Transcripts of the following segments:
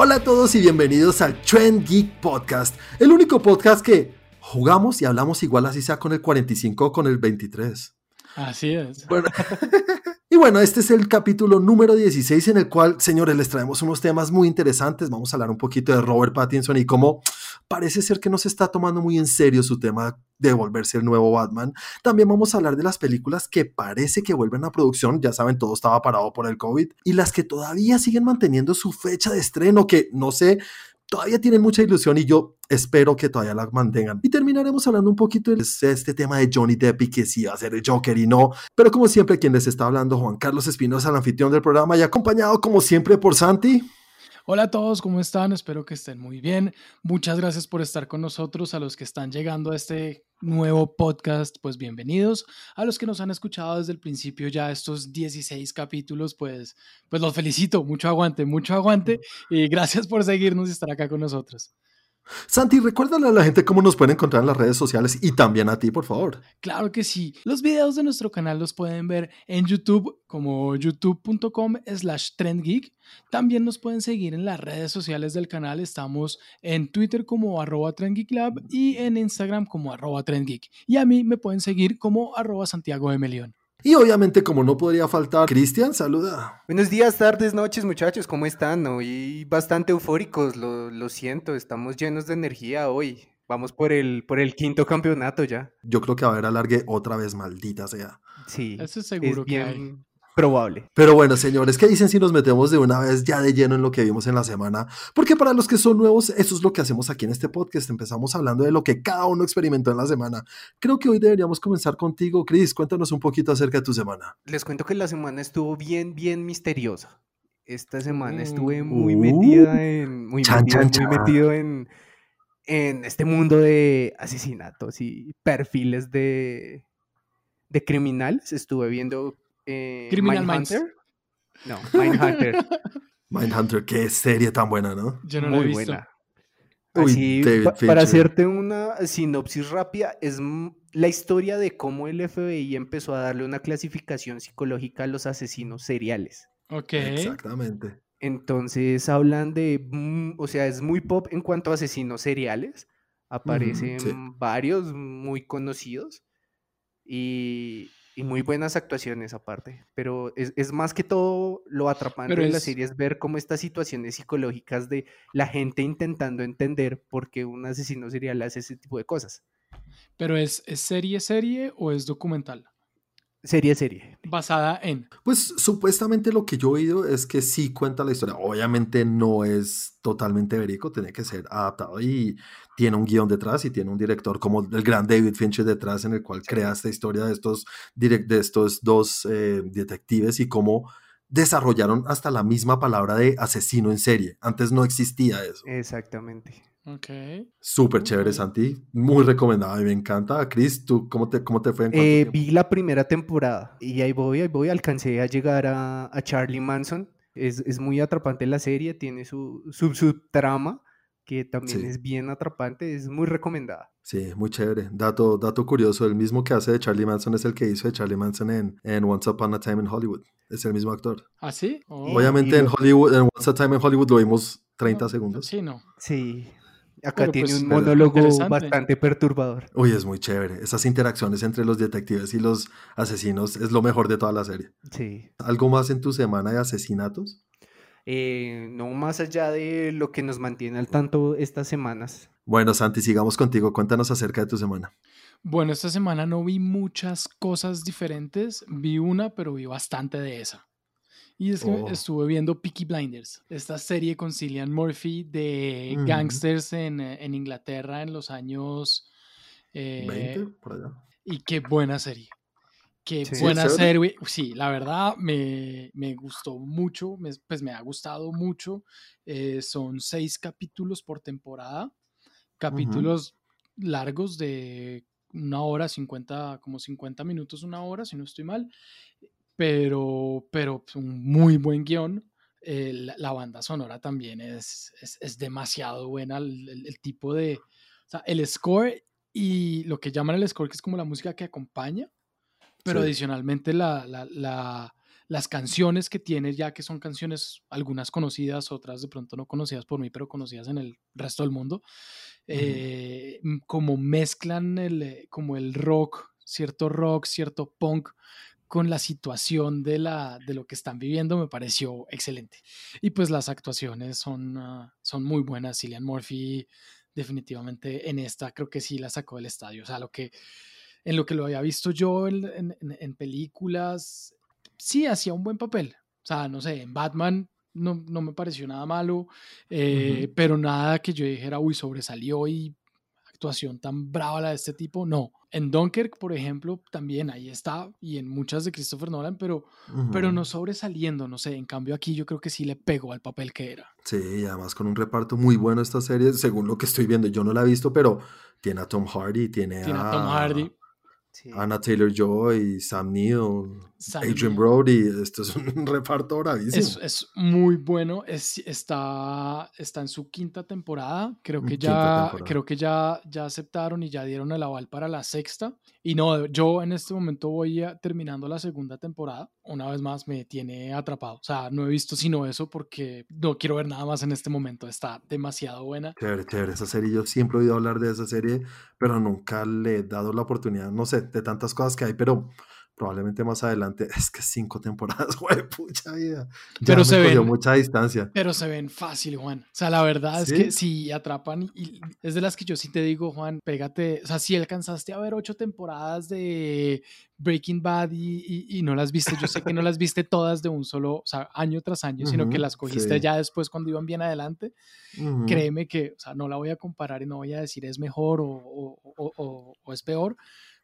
Hola a todos y bienvenidos al Trend Geek Podcast, el único podcast que jugamos y hablamos igual así sea con el 45 o con el 23. Así es. Bueno, y bueno, este es el capítulo número 16 en el cual, señores, les traemos unos temas muy interesantes. Vamos a hablar un poquito de Robert Pattinson y cómo parece ser que no se está tomando muy en serio su tema de volverse el nuevo Batman. También vamos a hablar de las películas que parece que vuelven a producción, ya saben, todo estaba parado por el COVID, y las que todavía siguen manteniendo su fecha de estreno, que no sé, todavía tienen mucha ilusión y yo espero que todavía la mantengan. Y terminaremos hablando un poquito de este tema de Johnny Depp y que sí va a ser el Joker y no. Pero como siempre, quien les está hablando, Juan Carlos Espinosa, el anfitrión del programa y acompañado como siempre por Santi. Hola a todos, ¿cómo están? Espero que estén muy bien. Muchas gracias por estar con nosotros. A los que están llegando a este nuevo podcast, pues bienvenidos. A los que nos han escuchado desde el principio ya estos 16 capítulos, pues, pues los felicito. Mucho aguante, mucho aguante. Y gracias por seguirnos y estar acá con nosotros. Santi, recuérdale a la gente cómo nos pueden encontrar en las redes sociales y también a ti, por favor. Claro que sí. Los videos de nuestro canal los pueden ver en YouTube como youtube.com slash trendgeek. También nos pueden seguir en las redes sociales del canal. Estamos en Twitter como arroba trendgeeklab y en Instagram como arroba trendgeek. Y a mí me pueden seguir como arroba Santiago de Melión. Y obviamente, como no podría faltar, Cristian, saluda. Buenos días, tardes, noches, muchachos, ¿cómo están? Hoy bastante eufóricos, lo, lo, siento, estamos llenos de energía hoy. Vamos por el, por el quinto campeonato ya. Yo creo que va a haber alargue otra vez, maldita sea. Sí, eso es seguro que hay probable. Pero bueno, señores, ¿qué dicen si nos metemos de una vez ya de lleno en lo que vimos en la semana? Porque para los que son nuevos, eso es lo que hacemos aquí en este podcast. Empezamos hablando de lo que cada uno experimentó en la semana. Creo que hoy deberíamos comenzar contigo, Chris. Cuéntanos un poquito acerca de tu semana. Les cuento que la semana estuvo bien, bien misteriosa. Esta semana estuve muy uh, metida en. Muy, metido, muy metido en, en este mundo de asesinatos y perfiles de, de criminales. Estuve viendo eh, Criminal Mindhunter. No, Mindhunter. Mindhunter, qué serie tan buena, ¿no? Yo no Muy la he visto. buena. Así, para hacerte una sinopsis rápida, es la historia de cómo el FBI empezó a darle una clasificación psicológica a los asesinos seriales. Ok. Exactamente. Entonces hablan de, o sea, es muy pop en cuanto a asesinos seriales. Aparecen varios muy conocidos. Y, y muy buenas actuaciones aparte, pero es, más que todo lo atrapante de la serie es ver cómo estas situaciones psicológicas de la gente intentando entender por qué un asesino serial hace ese tipo de cosas. Pero es, ¿es serie serie o es documental? Serie, serie. Basada en. Pues supuestamente lo que yo he oído es que sí cuenta la historia. Obviamente no es totalmente verídico, tiene que ser adaptado y tiene un guion detrás y tiene un director como el gran David Fincher detrás en el cual crea esta historia de estos, de estos dos eh, detectives y cómo desarrollaron hasta la misma palabra de asesino en serie. Antes no existía eso. Exactamente. Ok. Súper chévere, Santi. Muy recomendada y me encanta. Chris, ¿tú cómo te, cómo te fue? En eh, vi la primera temporada y ahí voy, ahí voy. Alcancé a llegar a, a Charlie Manson. Es, es, muy atrapante la serie, tiene su, su, su trama que también es bien atrapante, es muy recomendada. Sí, muy chévere. Dato, dato curioso, el mismo que hace de Charlie Manson es el que hizo de Charlie Manson en, en Once Upon a Time in Hollywood. Es el mismo actor. ¿Ah, sí? Obviamente en Hollywood, en Once Upon a Time in Hollywood lo vimos 30 segundos. Sí, no. Sí, Acá tiene pues, un monólogo bastante perturbador. Uy, es muy chévere. Esas interacciones entre los detectives y los asesinos es lo mejor de toda la serie. Sí. ¿Algo más en tu semana de asesinatos? Eh, no más allá de lo que nos mantiene al tanto estas semanas. Bueno, Santi, sigamos contigo. Cuéntanos acerca de tu semana. Bueno, esta semana no vi muchas cosas diferentes. Vi una, pero vi bastante de esa. Y es que oh. estuve viendo Peaky Blinders, esta serie con Cillian Murphy de gangsters en, eh, en, Inglaterra en los años... Eh, 20, por allá. Y qué buena serie. Qué buena serie. Sí, la verdad me, me gustó mucho, pues me ha gustado mucho. Eh, son seis capítulos por temporada, capítulos largos de una hora, 50, como 50 minutos, una hora, si no estoy mal pero, pero pues, un muy buen guion. la, banda sonora también es, es, demasiado buena, el, tipo de, o sea, el score y lo que llaman el score, que es como la música que acompaña, pero adicionalmente la, la, las canciones que tiene ya que son canciones, algunas conocidas, otras de pronto no conocidas por mí, pero conocidas en el resto del mundo, eh, como mezclan el, eh, como el rock, cierto rock, cierto punk con la situación de, la, de lo que están viviendo me pareció excelente. Y pues las actuaciones son, ah, son muy buenas. Cillian Murphy definitivamente en esta creo que sí la sacó del estadio. O sea, lo que, en lo que lo había visto yo en, en, películas, sí hacía un buen papel. O sea, no sé, en Batman no, no me pareció nada malo, eh, pero nada que yo dijera, uy, sobresalió y actuación tan brava la de este tipo, no. En Dunkirk, por ejemplo, también ahí está, y en muchas de Christopher Nolan, pero, pero no sobresaliendo, no sé. En cambio, aquí yo creo que sí le pegó al papel que era. Sí, y además con un reparto muy bueno esta serie, según lo que estoy viendo. Yo no la he visto, pero tiene a Tom Hardy, tiene, tiene a, Tom Hardy. Anna Taylor Joy, Sam Neill, Adrian Brody. Esto es un reparto bravísimo. Es, es muy bueno. Es, está, está en su quinta temporada. Creo que, ya, creo que ya, ya aceptaron y ya dieron el aval para la sexta. Y no, yo en este momento voy terminando la segunda temporada. Una vez más me tiene atrapado. O sea, no he visto sino eso porque no quiero ver nada más en este momento. Está demasiado buena. Chévere, chévere. Esa serie, yo siempre he oído hablar de esa serie, pero nunca le he dado la oportunidad. No sé, de tantas cosas que hay, pero probablemente más adelante. Es que cinco temporadas, güey, pucha vida. pero se ven mucha distancia. Pero se ven fácil, Juan. O sea, la verdad es que si atrapan y, es de las que yo sí te digo, Juan, pégate. O sea, si alcanzaste a ver ocho temporadas de Breaking Bad y, no las viste, yo sé que no las viste todas de un solo, o sea, año tras año, sino que las cogiste ya después cuando iban bien adelante. Créeme que, o sea, no la voy a comparar y no voy a decir es mejor o, o es peor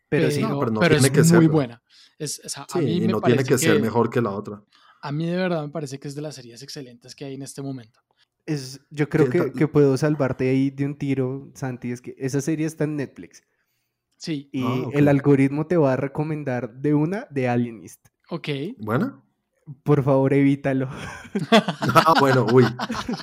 pero, sí, no, pero, tiene es que muy buena. Es, a mí y no tiene que, ser mejor que la otra. A mí de verdad me parece que es de las series excelentes que hay en este momento. Es, yo creo que, que, puedo salvarte ahí de un tiro, Santi, es que esa serie está en Netflix. Sí. Y ah, el algoritmo te va a recomendar de una de Alienist. Ok. Bueno. Por favor, evítalo. ah, bueno, uy,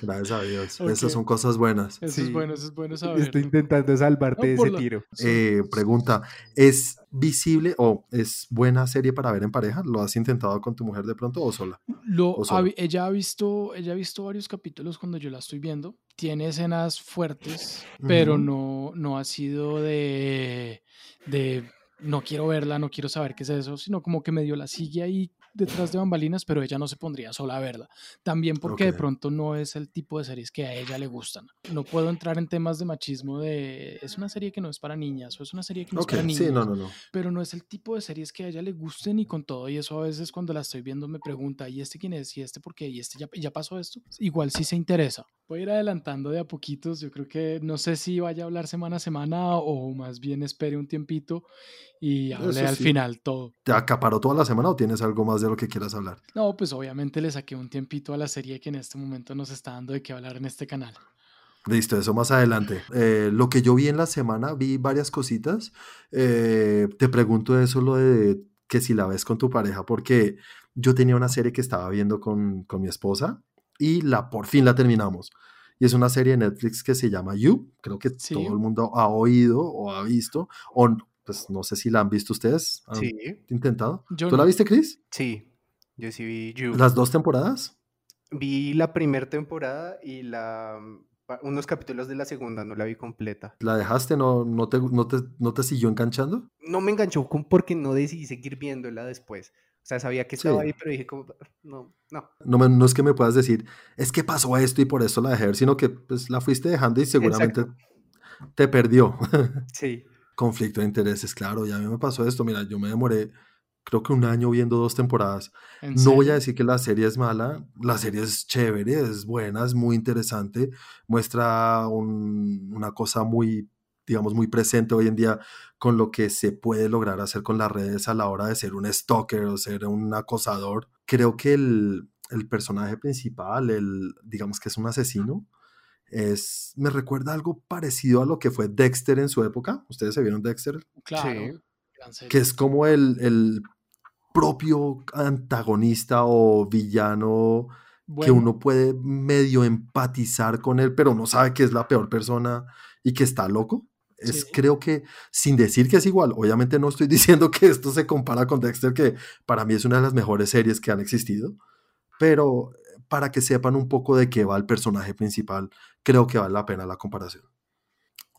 gracias a Dios. Esas son cosas buenas. Eso es bueno, eso es bueno saber. Estoy intentando salvarte de ese tiro. Eh, pregunta, ¿es visible o es buena serie para ver en pareja? ¿Lo has intentado con tu mujer de pronto o sola? Lo, ella, ha visto, ella ha visto varios capítulos cuando yo la estoy viendo. Tiene escenas fuertes, pero no, no ha sido de, de no quiero verla, no quiero saber qué es eso, sino como que medio la sigue ahí detrás de bambalinas, pero ella no se pondría sola a verla. También porque de pronto no es el tipo de series que a ella le gustan. No puedo entrar en temas de machismo de es una serie que no es para niñas o es una serie que no es para niños. Sí, no, no, no. Pero no es el tipo de series que a ella le gusten y con todo. Y eso a veces cuando la estoy viendo me pregunta, ¿y este quién es? ¿Y este por qué? ¿Y este ya, ya pasó esto? Igual sí se interesa. Voy a ir adelantando de a poquitos. Yo creo que no sé si vaya a hablar semana a semana o más bien espere un tiempito y hable al final todo. ¿Te acaparó toda la semana o tienes algo más de lo que quieras hablar? No, pues obviamente le saqué un tiempito a la serie que en este momento nos está dando de qué hablar en este canal. Listo, eso más adelante. Eh, lo que yo vi en la semana, vi varias cositas. Eh, te pregunto eso, lo de que si la ves con tu pareja, porque yo tenía una serie que estaba viendo con, con mi esposa y la por fin la terminamos. Y es una serie de Netflix que se llama You. Creo que todo el mundo ha oído o ha visto, o, pues no sé si la han visto ustedes. sí. intentado? ¿Tú la viste, Chris? Sí, yo sí vi You. ¿Las dos temporadas? Vi la primera temporada y la unos capítulos de la segunda, no la vi completa. ¿La dejaste? ¿No, no, te, no, te, no te siguió enganchando? No me enganchó porque no decidí seguir viéndola después. O sea, sabía que estaba ahí, pero dije como, no, no. No, no es que me puedas decir, es que pasó esto y por eso la dejé, sino que pues la fuiste dejando y seguramente te perdió. Sí. Conflicto de intereses, claro, ya a mí me pasó esto, mira, yo me demoré creo que un año viendo dos temporadas. No voy a decir que la serie es mala, la serie es chévere, es buena, es muy interesante, muestra una cosa muy, digamos, muy presente hoy en día con lo que se puede lograr hacer con las redes a la hora de ser un stalker o ser un acosador. Creo que el, el personaje principal, el, digamos que es un asesino, es, me recuerda algo parecido a lo que fue Dexter en su época. ¿Ustedes se vieron Dexter? Claro. Que es como el, el, propio antagonista o villano que uno puede medio empatizar con él, pero no sabe que es la peor persona y que está loco. Es creo que, sin decir que es igual, obviamente no estoy diciendo que esto se compara con Dexter, que para mí es una de las mejores series que han existido, pero para que sepan un poco de qué va el personaje principal, creo que vale la pena la comparación.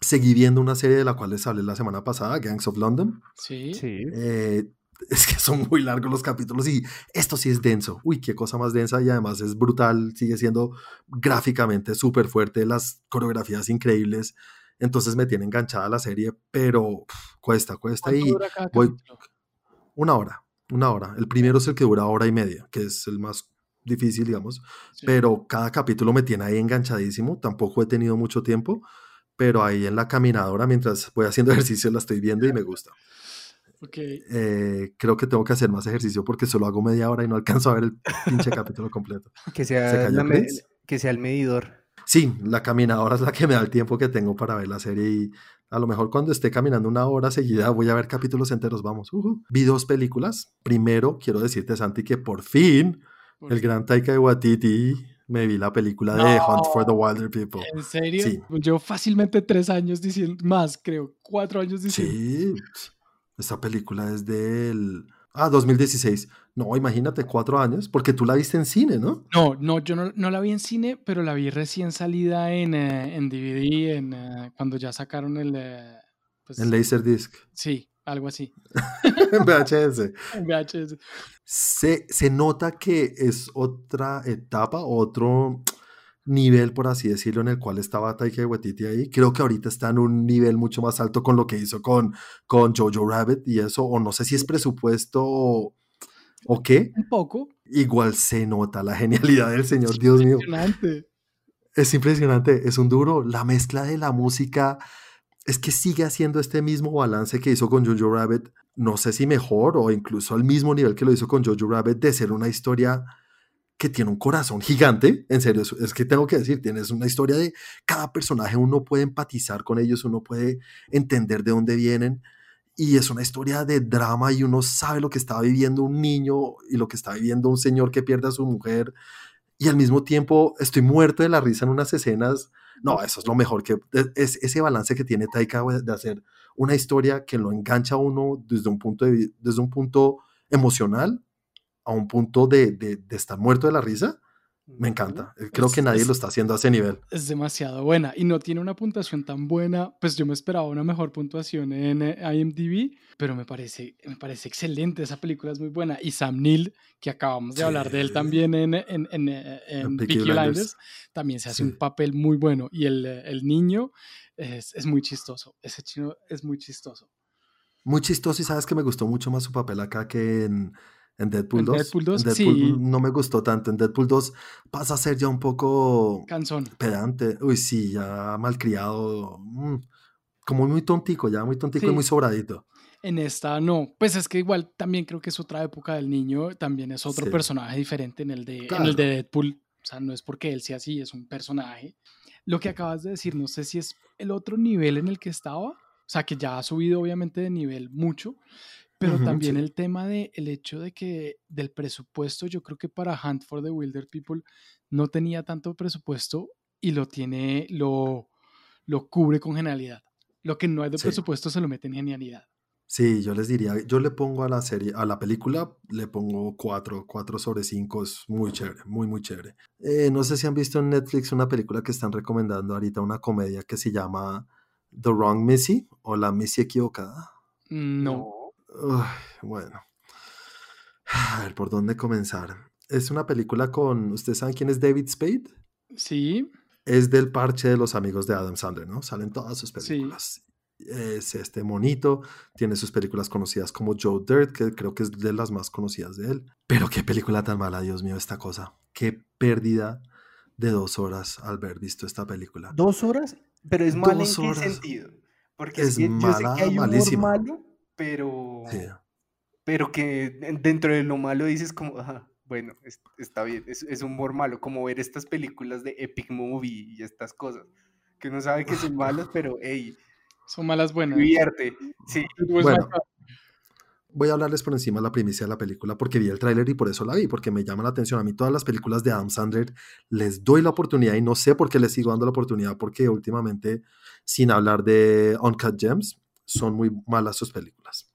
Seguí viendo una serie de la cual les hablé la semana pasada, Gangs of London. Sí. Sí. Eh, es que son muy largos los capítulos y esto sí es denso. Uy, qué cosa más densa y además es brutal, sigue siendo gráficamente súper fuerte, las coreografías increíbles. Entonces me tiene enganchada la serie, pero pff, cuesta, cuesta ¿Cuánto y dura cada voy capítulo? una hora, una hora. El primero es el que dura hora y media, que es el más difícil, digamos, Sí. pero cada capítulo me tiene ahí enganchadísimo. Tampoco he tenido mucho tiempo, pero ahí en la caminadora, mientras voy haciendo ejercicio, la estoy viendo y me gusta. Ok. Eh, creo que tengo que hacer más ejercicio porque solo hago media hora y no alcanzo a ver el pinche capítulo completo. Que ¿Se sea, me- que sea el medidor. Sí, la caminadora es la que me da el tiempo que tengo para ver la serie y a lo mejor cuando esté caminando una hora seguida voy a ver capítulos enteros, vamos. ujú. Vi dos películas. Primero, quiero decirte, Santi, que por fin El gran Taika Waititi me vi la película de Hunt for the Wilder People. ¿En serio? Sí. Yo fácilmente tres años diciendo, más creo, cuatro años diciendo. Sí, esta película es del... Ah, 2016. No, imagínate, cuatro años, porque tú la viste en cine, ¿no? No, no, yo no, no la vi en cine, pero la vi recién salida en, eh, en DVD, en, eh, cuando ya sacaron el... eh, pues, En Laserdisc, Sí, algo así. VHS. VHS. Se, se nota que es otra etapa, otro nivel, por así decirlo, en el cual estaba Taika Waititi ahí. Creo que ahorita está en un nivel mucho más alto con lo que hizo con, con Jojo Rabbit y eso, o no sé si es presupuesto o, o qué. Un poco. Igual se nota la genialidad del señor, Dios mío. Impresionante. Es impresionante, es un duro. La mezcla de la música es que sigue haciendo este mismo balance que hizo con Jojo Rabbit. No sé si mejor o incluso al mismo nivel que lo hizo con Jojo Rabbit de ser una historia que tiene un corazón gigante. En serio, es- que tengo que decir, tienes una historia de cada personaje, uno puede empatizar con ellos, uno puede entender de dónde vienen. Y es una historia de drama y uno sabe lo que está viviendo un niño y lo que está viviendo un señor que pierde a su mujer y al mismo tiempo estoy muerto de la risa en unas escenas. No, eso es lo mejor que es ese balance que tiene Taika de hacer una historia que lo engancha a uno desde un punto, desde un punto emocional a un punto de- de estar muerto de la risa. Me encanta. Eh, Creo Es- que nadie es- lo está haciendo a ese nivel. Es demasiado buena y no tiene una puntuación tan buena. Pues yo me esperaba una mejor puntuación en eh, IMDb, pero me parece, me parece excelente. Esa película es muy buena. Y Sam Neill, que acabamos de hablar de él también en, en, en, eh, en Peaky Peaky Blinders. Blinders, también se hace Sí. un papel muy bueno. Y el, el niño es, es muy chistoso. Ese chino es muy chistoso. Muy chistoso y sabes que me gustó mucho más su papel acá que en, en Deadpool En 2. Deadpool 2, En Deadpool sí. no me gustó tanto. En Deadpool 2 pasa a ser ya un poco Canzón. pedante. Uy, sí, ya malcriado. mm, como muy tontico, ya muy tontico y Sí. muy sobradito. En esta no, pues es que igual también creo que es otra época del niño, también es otro Sí. personaje diferente en el de, en Claro. el de Deadpool, o sea, no es porque él sea así, es un personaje. Lo que acabas de decir, no sé si es el otro nivel en el que estaba, o sea, que ya ha subido obviamente de nivel mucho, pero también sí. el tema de el hecho de que del presupuesto, yo creo que para Hunt for the Wilder People no tenía tanto presupuesto y lo tiene, lo, lo cubre con genialidad. Lo que no es de Sí. presupuesto se lo mete en genialidad. Sí, yo les diría, yo le pongo a la serie, a la película, le pongo 4, 4 sobre 5, es muy chévere, muy, muy chévere. Eh, no sé si han visto en Netflix una película que están recomendando ahorita, una comedia que se llama The Wrong Missy o La Missy Equivocada. No. Uy, bueno. A ver, ¿por dónde comenzar? Es una película con, ¿ustedes saben quién es David Spade? Sí, Es del parche de los amigos de Adam Sandler, ¿no? Salen todas sus Sí. películas. Es este monito, tiene sus películas conocidas como Joe Dirt, que creo que es de las más conocidas de él. Pero qué película tan mala, Dios mío, esta cosa. Qué pérdida de dos horas al haber visto esta película. ¿Dos horas? Pero es mal en qué horas. sentido. Porque Es es que yo sé mala, que hay humor malísima. malo, pero, Sí. pero que dentro de lo malo dices como, "Ajá, bueno, es- está bien, es, es humor malo, como ver estas películas de Epic Movie y estas cosas, que uno sabe que son malas, pero hey, son malas buenas. divierte. Sí, Bueno. voy a hablarles por encima de la primicia de la película porque vi el tráiler y por eso la vi, porque me llama la atención. A mí todas las películas de Adam Sandler les doy la oportunidad y no sé por qué les sigo dando la oportunidad porque últimamente, sin hablar de Uncut Gems, son muy malas sus películas.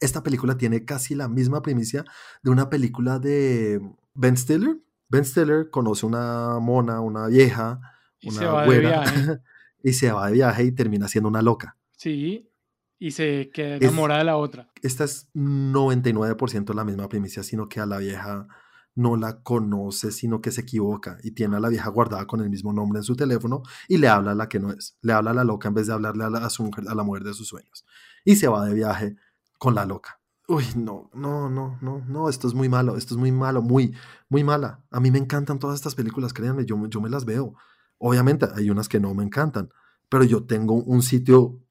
Esta película tiene casi la misma primicia de una película de Ben Stiller. Ben Stiller conoce una mona, una vieja, una güera, y se va de viaje y termina siendo una loca. Sí, y se queda enamorada de la otra. Esta es 99% la misma primicia, sino que a la vieja no la conoce, sino que se equivoca y tiene a la vieja guardada con el mismo nombre en su teléfono y le habla a la que no es. Le habla a la loca en vez de hablarle a la, a la mujer de sus sueños. Y se va de viaje con la loca. Uy, no, no, no, no, no, esto es muy malo, esto es muy malo, muy, muy mala. A mí me encantan todas estas películas, créanme, yo, yo me las veo. Obviamente hay unas que no me encantan, pero yo tengo un sitio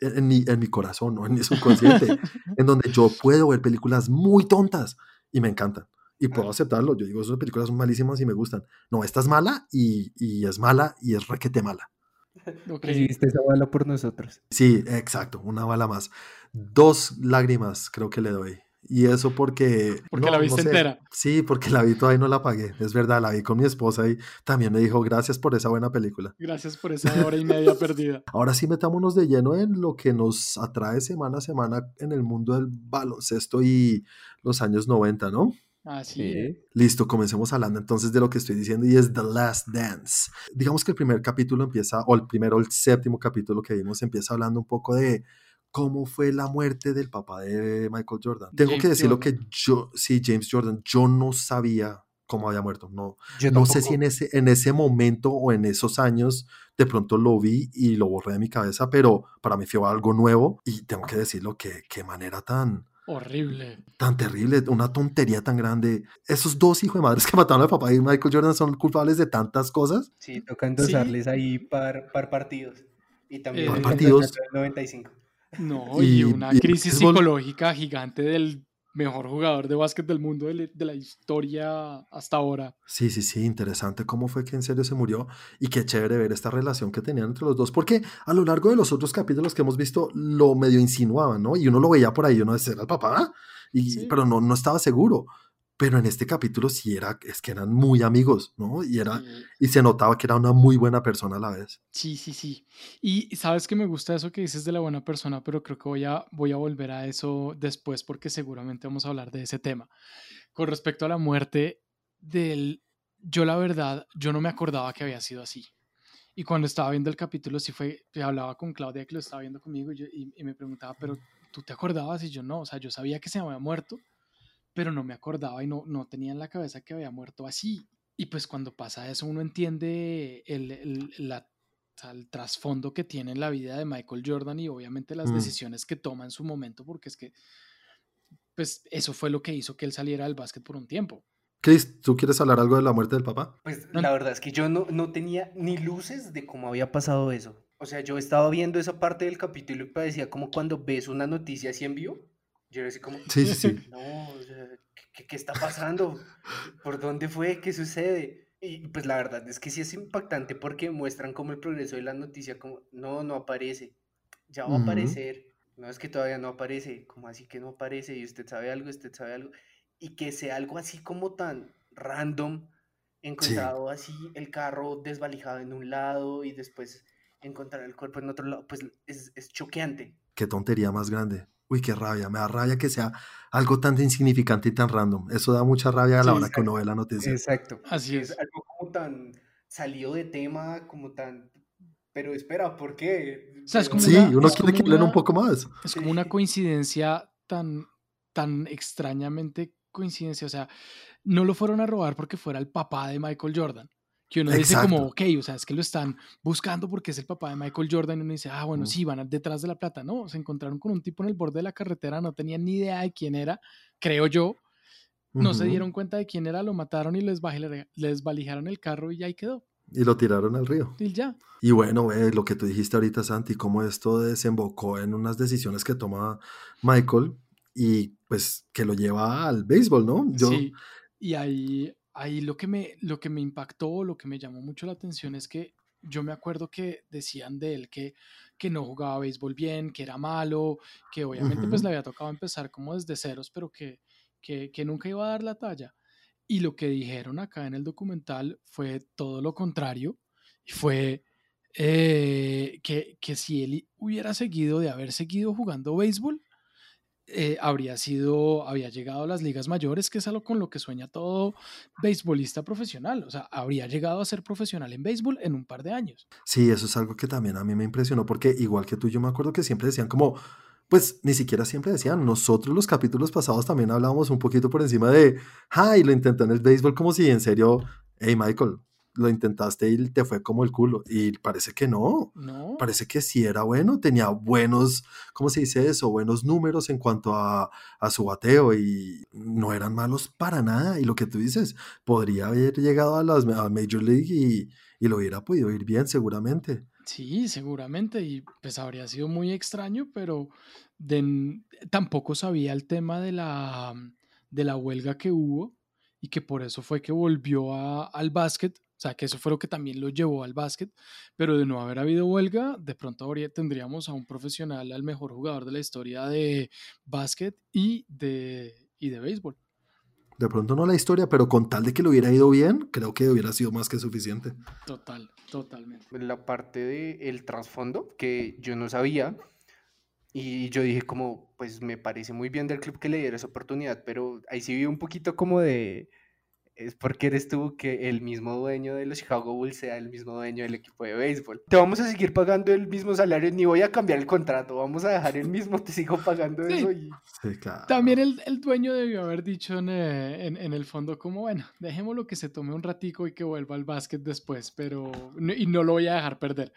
en mi, en mi corazón, ¿no? en mi subconsciente, en donde yo puedo ver películas muy tontas y me encantan. Y puedo aceptarlo. Yo digo, esas películas son malísimas y me gustan. No, esta es mala y, y es mala y es requete mala. Recibiste esa bala por nosotros. Sí, exacto, una bala más. Dos lágrimas creo que le doy. Y eso porque... Porque la viste entera. Sí, porque la vi todavía no la pagué. Es verdad, la vi con mi esposa y también me dijo gracias por esa buena película. Gracias por esa hora y media perdida. Ahora sí metámonos de lleno en lo que nos atrae semana a semana en el mundo del baloncesto y los años 90, ¿no? Así Listo, comencemos hablando entonces de lo que estoy diciendo y es The Last Dance. Digamos que el primer capítulo empieza, o el primero, el séptimo capítulo que vimos empieza hablando un poco de cómo fue la muerte del papá de Michael Jordan. Tengo que decir lo que yo, sí, James Jordan, yo no sabía cómo había muerto. No, no sé si en ese, en ese momento o en esos años de pronto lo vi y lo borré de mi cabeza, pero para mí fue algo nuevo y tengo que decirlo que qué manera tan... Horrible. Tan terrible, una tontería tan grande. Esos dos hijos de madres que mataron al papá de Michael Jordan son culpables de tantas cosas. Sí, tocando usarles ahí par, par partidos. Y también par partidos. 95. No, y, una crisis psicológica gigante del mejor jugador de básquet del mundo de, la historia hasta ahora. Sí, sí, sí, interesante cómo fue que en serio se murió y qué chévere ver esta relación que tenían entre los dos, porque a lo largo de los otros capítulos que hemos visto lo medio insinuaban, ¿no? Y uno lo veía por ahí, uno decía, era el papá, y, pero no, no estaba seguro pero en este capítulo sí era, es que eran muy amigos, ¿no? Y, era, y se notaba que era una muy buena persona a la vez. Sí, sí, sí. Y sabes que me gusta eso que dices de la buena persona, pero creo que voy a, voy a volver a eso después porque seguramente vamos a hablar de ese tema. Con respecto a la muerte del... Yo la verdad, yo no me acordaba que había sido así. Y cuando estaba viendo el capítulo, sí fue, hablaba con Claudia que lo estaba viendo conmigo y, y me preguntaba, pero ¿tú te acordabas? Y yo no, o sea, yo sabía que se había muerto, pero no me acordaba y no, no tenía en la cabeza que había muerto así. Y pues cuando pasa eso uno entiende el, el, el trasfondo que tiene en la vida de Michael Jordan y obviamente las mm. decisiones que toma en su momento, porque es que pues eso fue lo que hizo que él saliera del básquet por un tiempo. Chris, ¿tú quieres hablar algo de la muerte del papá? Pues la verdad es que yo no, no tenía ni luces de cómo había pasado eso. O sea, yo estaba viendo esa parte del capítulo y parecía como cuando ves una noticia así en vivo yo era así como, sí, sí, sí. no, ¿qué, ¿qué, está pasando? ¿Por dónde fue? ¿Qué sucede? Y pues la verdad es que sí es impactante porque muestran como el progreso de la noticia, como, no, no aparece, ya va a aparecer, no es que todavía no aparece, como así que no aparece y usted sabe algo, usted sabe algo, y que sea algo así como tan random, encontrado así el carro desvalijado en un lado y después encontrar el cuerpo en otro lado, pues es, es choqueante. Qué tontería más grande. Uy, qué rabia, me da rabia que sea algo tan insignificante y tan random. Eso da mucha rabia a la hora que uno ve la noticia. Exacto. Así es. Algo como tan salido de tema, como tan... Pero espera, ¿por qué? O sea, es como sí, uno quiere que hablen un poco más. Es como una coincidencia tan, tan extrañamente coincidencia. O sea, no lo fueron a robar porque fuera el papá de Michael Jordan. Que uno dice como, ok, o sea, es que lo están buscando porque es el papá de Michael Jordan y uno dice, ah, bueno, sí, van detrás de la plata. No, se encontraron con un tipo en el borde de la carretera, no tenían ni idea de quién era, creo yo. No se dieron cuenta de quién era, lo mataron y les, les valijaron el carro y ya ahí quedó. Y lo tiraron al río. Y ya. Y bueno, lo que tú dijiste ahorita, Santi, cómo esto desembocó en unas decisiones que toma Michael y pues que lo lleva al béisbol, ¿no? Yo... Sí, y ahí ahí lo que, me, lo que me impactó, lo que me llamó mucho la atención es que yo me acuerdo que decían de él que que no jugaba béisbol bien, que era malo, que obviamente pues le había tocado empezar como desde ceros, pero que, que, que nunca iba a dar la talla. Y lo que dijeron acá en el documental fue todo lo contrario, y fue eh, que, que, si él hubiera seguido de haber seguido jugando béisbol, eh, habría sido, había llegado a las ligas mayores, que es algo con lo que sueña todo beisbolista profesional. O sea, habría llegado a ser profesional en béisbol en un par de años. Sí, eso es algo que también a mí me impresionó, porque igual que tú, yo me acuerdo que siempre decían como, pues ni siquiera siempre decían, nosotros los capítulos pasados también hablábamos un poquito por encima de, ay, lo intentó en el béisbol como si en serio, hey Michael, lo intentaste y te fue como el culo. Y parece que no. No. Parece que sí era bueno, tenía buenos, ¿cómo se dice eso? Buenos números en cuanto a, a, su bateo y no eran malos para nada. Y lo que tú dices, podría haber llegado a, las, a Major League y, y lo hubiera podido ir bien seguramente. Sí, seguramente. Y pues habría sido muy extraño, pero de, tampoco sabía el tema de la, de la huelga que hubo y que por eso fue que volvió a, al básquet sea, que eso fue lo que también lo llevó al básquet, pero de no haber habido huelga, de pronto habría, tendríamos a un profesional, al mejor jugador de la historia de básquet y de, y de béisbol. De pronto no la historia, pero con tal de que lo hubiera ido bien, creo que hubiera sido más que suficiente. Total, totalmente. La parte del trasfondo que yo no sabía, y yo dije como, pues me parece muy bien del club que le diera esa oportunidad, pero ahí sí vi un poquito como de es porque eres tú que el mismo dueño de los Chicago Bulls sea el mismo dueño del equipo de béisbol. Te vamos a seguir pagando el mismo salario, ni voy a cambiar el contrato, vamos a dejar el mismo, te sigo pagando eso. Y... Sí, claro. También el, el, dueño debió haber dicho en, eh, en, en, el fondo como, bueno, dejémoslo que se tome un ratico y que vuelva al básquet después, pero y no lo voy a dejar perder.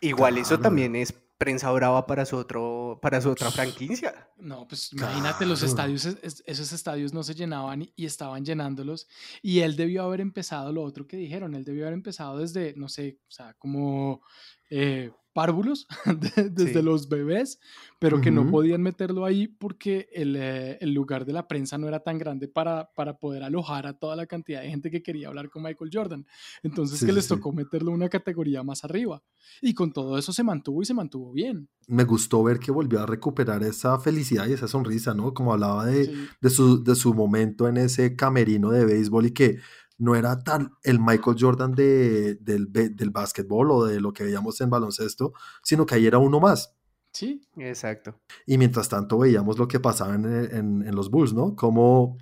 Igual claro. eso también es prensa brava para su, otro, para su otra franquicia. No, pues imagínate, los estadios, esos estadios no se llenaban y, estaban llenándolos. Y él debió haber empezado lo otro que dijeron, él debió haber empezado desde, no sé, o sea, como eh, párvulos desde sí. los bebés, pero que uh -huh. no podían meterlo ahí porque el, eh, el, lugar de la prensa no era tan grande para, para poder alojar a toda la cantidad de gente que quería hablar con Michael Jordan. Entonces sí, que les tocó sí. meterlo una categoría más arriba. Y con todo eso se mantuvo y se mantuvo bien. Me gustó ver que volvió a recuperar esa felicidad y esa sonrisa, ¿no? Como hablaba de, de, su, de su momento en ese camerino de béisbol y que no era tan el Michael Jordan de, del, del básquetbol o de lo que veíamos en baloncesto, sino que ahí era uno más. Sí, exacto. Y mientras tanto veíamos lo que pasaba en, en, en los Bulls, ¿no? Como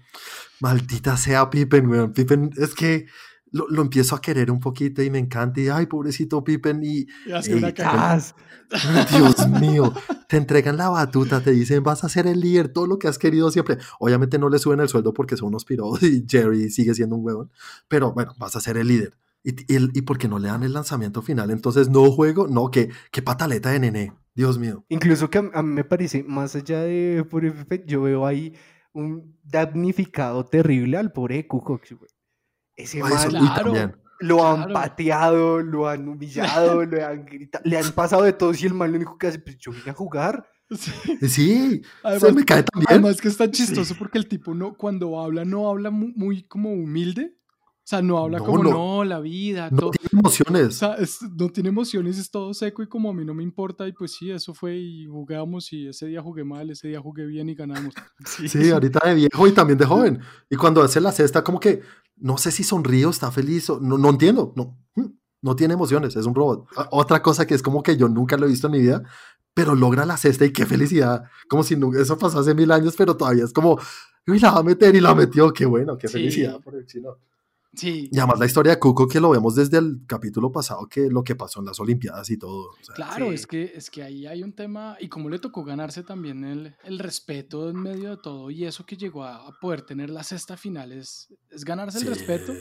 maldita sea Pippen, weón. Pippen es que lo, lo, empiezo a querer un poquito y me encanta. Y ay, pobrecito Pippen. Y, y hace una. Dios mío, te entregan la batuta, te dicen vas a ser el líder, todo lo que has querido siempre. Obviamente no le suben el sueldo porque son unos pirados y Jerry sigue siendo un huevón, pero bueno, vas a ser el líder. Y, y, y porque no le dan el lanzamiento final, entonces no juego, no, que qué pataleta de nene, Dios mío. Incluso que a, a mí me parece, más allá de yo veo ahí un damnificado terrible al pobre Kukoc, Ese Ay, man, claro. lo claro. han pateado, lo han humillado, le han gritado, le han pasado de todo y el mal lo único que hace, pues yo vine a jugar. Sí, sí además, se me cae también. Además que está chistoso sí. porque el tipo no, cuando habla, no habla muy, muy como humilde. O sea, no habla no, como, no, no, la vida. No todo. tiene emociones. O sea, es, no tiene emociones, es todo seco y como a mí no me importa. Y pues sí, eso fue y jugamos y ese día jugué mal, ese día jugué bien y ganamos. Sí, sí ahorita de viejo y también de joven. Y cuando hace la cesta, como que no sé si sonríe o está feliz, o, no, no entiendo, no, hmm, no tiene emociones, es un robot. Otra cosa que es como que yo nunca lo he visto en mi vida, pero logra la cesta y qué felicidad, como si no, eso pasó hace mil años, pero todavía es como, uy, la va a meter y la metió, qué bueno, qué sí. felicidad por el chino. Sí. Y además la historia de Cuco que lo vemos desde el capítulo pasado, que lo que pasó en las Olimpiadas y todo. O sea, claro, sí. es, que, es que ahí hay un tema, y cómo le tocó ganarse también el, el respeto en medio de todo, y eso que llegó a, poder tener la cesta final es, es ganarse sí. el respeto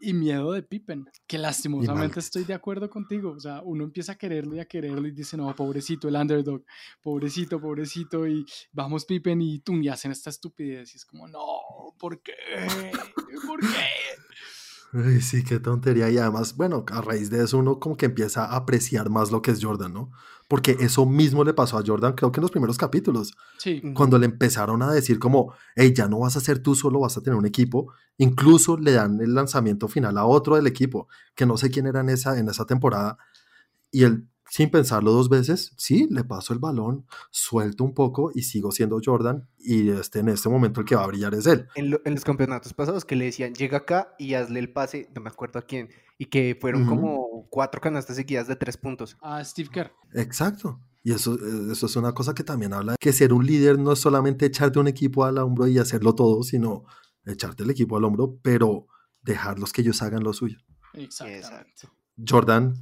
y miedo de Pippen, que lastimosamente estoy de acuerdo contigo, o sea, uno empieza a quererlo y a quererlo y dice, no, pobrecito el underdog, pobrecito, pobrecito, y vamos Pippen y, tum, y hacen esta estupidez, y es como, no, ¿por qué? ¿Por qué? Ay, sí, qué tontería. Y además, bueno, a raíz de eso uno como que empieza a apreciar más lo que es Jordan, ¿no? Porque eso mismo le pasó a Jordan, creo que en los primeros capítulos. Sí. Cuando le empezaron a decir como, hey, ya no vas a ser tú solo, vas a tener un equipo. Incluso le dan el lanzamiento final a otro del equipo, que no sé quién era en esa, en esa temporada. Y él sin pensarlo dos veces, sí, le paso el balón, suelto un poco y sigo siendo Jordan y este, en este momento el que va a brillar es él. En, los campeonatos pasados que le decían, llega acá y hazle el pase, no me acuerdo a quién, y que fueron como cuatro canastas seguidas de tres puntos. A Steve Kerr. Exacto. Y eso, eh, eso es una cosa que también habla de que ser un líder no es solamente echarte un equipo al hombro y hacerlo todo, sino echarte el equipo al hombro, pero dejarlos que ellos hagan lo suyo. Exacto. Jordan,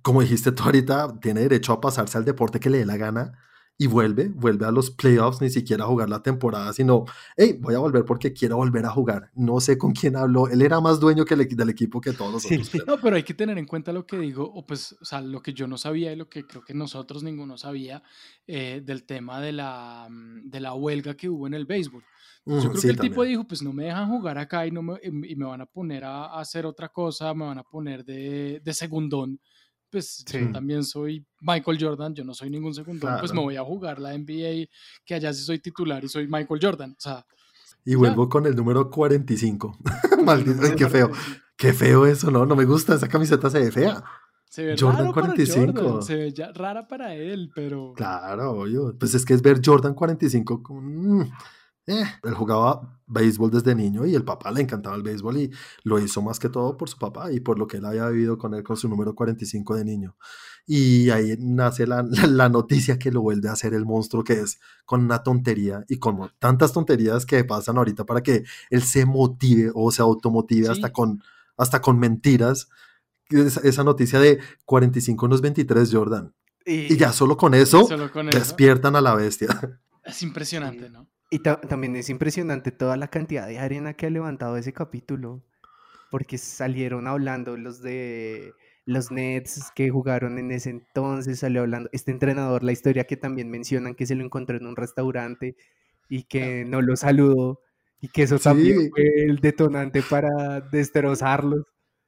como dijiste tú ahorita, tiene derecho a pasarse al deporte que le dé la gana y vuelve, vuelve a los playoffs, ni siquiera a jugar la temporada, sino, hey, voy a volver porque quiero volver a jugar. No sé con quién habló, él era más dueño que del equipo que todos los otros. No, pero hay que tener en cuenta lo que digo, o pues, o sea, lo que yo no sabía y lo que creo que nosotros ninguno sabía eh, del tema de la, mm, de la huelga que hubo en el béisbol. Yo creo que el tipo dijo, pues no me dejan jugar acá y, no me, y me van a poner a, hacer otra cosa, me van a poner de, de segundón. Pues yo también soy Michael Jordan, yo no soy ningún segundón, pues me voy a jugar la NBA, que allá sí soy titular y soy Michael Jordan. O sea, y vuelvo con el número 45. Maldito, qué feo. Qué feo eso, ¿no? No me gusta, esa camiseta se ve fea. Se ve Jordan 45. Se ve ya rara para él, pero. Claro, obvio. Pues es que es ver Jordan 45 con. Eh, él jugaba béisbol desde niño y el papá le encantaba el béisbol y lo hizo más que todo por su papá y por lo que él había vivido con él con su número 45 de niño. Y ahí nace la, la, noticia que lo vuelve a hacer el monstruo que es con una tontería y con tantas tonterías que pasan ahorita para que él se motive o se automotive hasta, con, hasta con mentiras. Esa, noticia de 45 no es 23 Jordan. Y, ya solo con eso despiertan a la bestia. Es impresionante, ¿no? Y también es impresionante toda la cantidad de arena que ha levantado ese capítulo, porque salieron hablando los de los Nets que jugaron en ese entonces, salió hablando este entrenador, la historia que también mencionan que se lo encontró en un restaurante y que no lo saludó y que eso también fue el detonante para destrozarlos.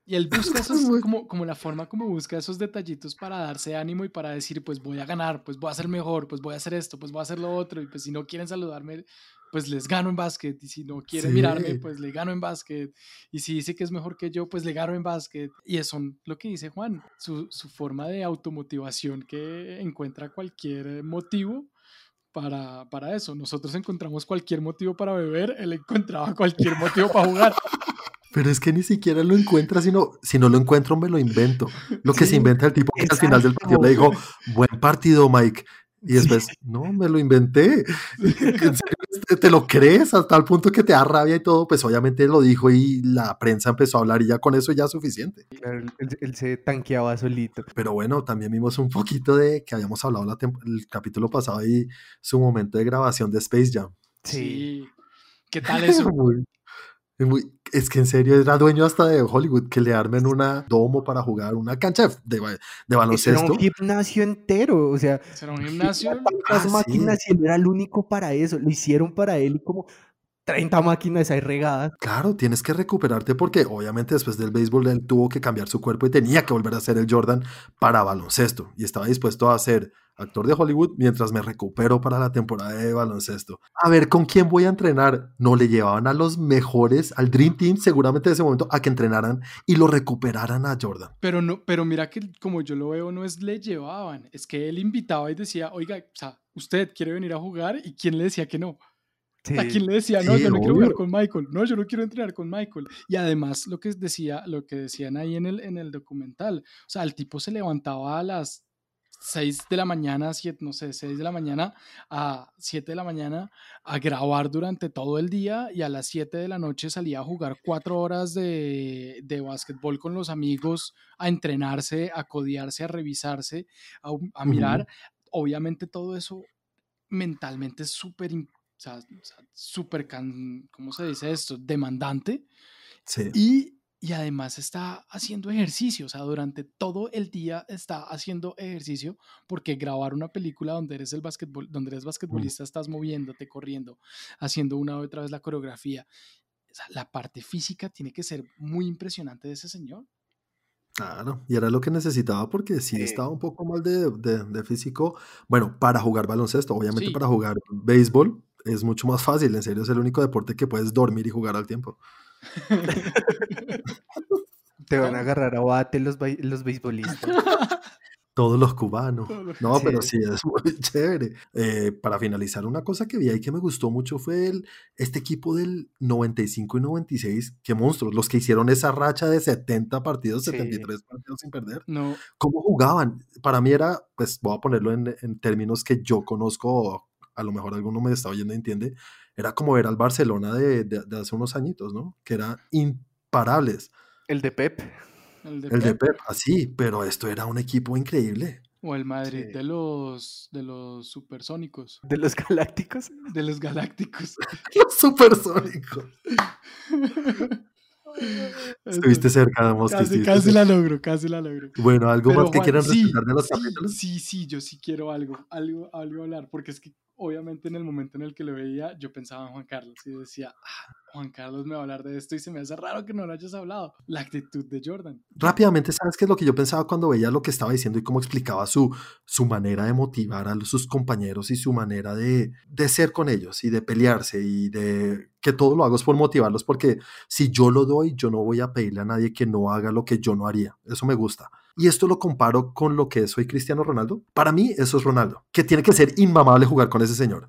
Y él busca esos, como, como la forma como busca esos detallitos para darse ánimo y para decir, pues voy a ganar, pues voy a ser mejor, pues voy a hacer esto, pues voy a hacer lo otro, y pues si no quieren saludarme, pues les gano en básquet, y si no quieren mirarme, pues le gano en básquet, y si dice que es mejor que yo, pues le gano en básquet. Y eso es lo que dice Juan, su, su forma de automotivación que encuentra cualquier motivo para, para, eso. Nosotros encontramos cualquier motivo para beber, él encontraba cualquier motivo para jugar. Pero es que ni siquiera lo encuentra, sino si no lo encuentro me lo invento. Lo que se inventa el tipo que al final del partido le dijo, buen partido Mike. Y después, no, me lo inventé. ¿Te lo crees? Hasta el punto que te da rabia y todo, pues obviamente lo dijo y la prensa empezó a hablar y ya con eso ya es suficiente. Claro, él, se tanqueaba solito. Pero bueno, también vimos un poquito de que habíamos hablado la el capítulo pasado y su momento de grabación de Space Jam. Sí. ¿Qué tal eso? es que en serio era dueño hasta de Hollywood que le armen una domo para jugar una cancha de, de baloncesto. Era un gimnasio entero, o sea, era un gimnasio. Las ah, máquinas y él era el único para eso, lo hicieron para él y como 30 máquinas ahí regadas. Claro, tienes que recuperarte porque obviamente después del béisbol él tuvo que cambiar su cuerpo y tenía que volver a ser el Jordan para baloncesto y estaba dispuesto a ser actor de Hollywood mientras me recupero para la temporada de baloncesto. A ver, ¿con quién voy a entrenar? No le llevaban a los mejores, al Dream Team seguramente de ese momento, a que entrenaran y lo recuperaran a Jordan. Pero, no, pero mira que como yo lo veo, no es le llevaban, es que él invitaba y decía, oiga, o sea, usted quiere venir a jugar y quién le decía que no. ¿A quién le decía, no, yo no quiero jugar con Michael? No, yo no quiero entrenar con Michael. Y además, lo que, decía, lo que decían ahí en el, en el documental, o sea, el tipo se levantaba a las 6 de la mañana, 7, no sé, 6 de la mañana a 7 de la mañana a grabar durante todo el día y a las 7 de la noche salía a jugar 4 horas de, de básquetbol con los amigos, a entrenarse, a codiarse, a revisarse, a, mirar. Obviamente todo eso mentalmente es súper o sea, súper, ¿cómo se dice esto? Demandante. Sí. Y, y además está haciendo ejercicio, o sea, durante todo el día está haciendo ejercicio porque grabar una película donde eres el basquetbol, donde eres basquetbolista, estás moviéndote, corriendo, haciendo una u otra vez la coreografía. O sea, la parte física tiene que ser muy impresionante de ese señor. Claro, y era lo que necesitaba porque sí, estaba un poco mal de, de, de, físico. Bueno, para jugar baloncesto, obviamente para jugar béisbol, es mucho más fácil, en serio es el único deporte que puedes dormir y jugar al tiempo. Te van a agarrar a bate los, los beisbolistas. Todos los cubanos. No, pero sí, es muy chévere. Eh, para finalizar, una cosa que vi ahí que me gustó mucho fue el, este equipo del 95 y 96. Qué monstruos, los que hicieron esa racha de 70 partidos, 73 partidos sin perder. No. ¿Cómo jugaban? Para mí era, pues voy a ponerlo en, en términos que yo conozco, a lo mejor alguno me está oyendo y entiende. Era como ver al Barcelona de, de, hace unos añitos, ¿no? Que eran imparables. El de Pep. El de, Pep. así, pero esto era un equipo increíble. O el Madrid de los de los supersónicos. ¿De los galácticos? De los galácticos. los supersónicos. Estuviste cerca, de Casi, casi la logro, casi la logro. Bueno, ¿algo más que quieran sí, de los capítulos? Sí, sí, yo sí quiero algo, algo, algo hablar, porque es que obviamente en el momento en el que lo veía, yo pensaba en Juan Carlos y decía, ah, Juan Carlos me va a hablar de esto y se me hace raro que no lo hayas hablado. La actitud de Jordan. Rápidamente, ¿sabes qué es lo que yo pensaba cuando veía lo que estaba diciendo y cómo explicaba su, su manera de motivar a sus compañeros y su manera de, de ser con ellos y de pelearse y de que todo lo hago es por motivarlos porque si yo lo doy, yo no voy a pedirle a nadie que no haga lo que yo no haría. Eso me gusta. Y esto lo comparo con lo que soy Cristiano Ronaldo. Para mí, eso es Ronaldo, que tiene que ser inmamable jugar con ese señor.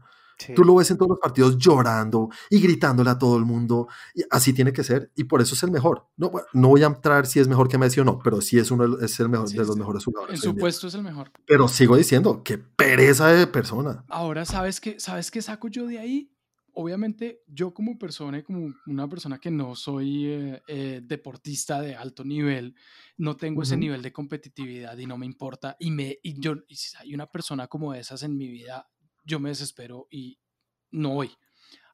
Tú lo ves en todos los partidos llorando y gritándole a todo el mundo. Y así tiene que ser y por eso es el mejor. No, no voy a entrar si es mejor que Messi o no, pero sí es, uno, es el mejor, de los mejores jugadores. En su puesto es el mejor. Pero sigo diciendo, qué pereza de persona. Ahora, ¿sabes qué, ¿sabes qué saco yo de ahí? Obviamente, yo como persona y como una persona que no soy eh, eh, deportista de alto nivel, no tengo ese nivel de competitividad y no me importa. Y, me, y yo, y si hay una persona como esas en mi vida, yo me desespero y no voy.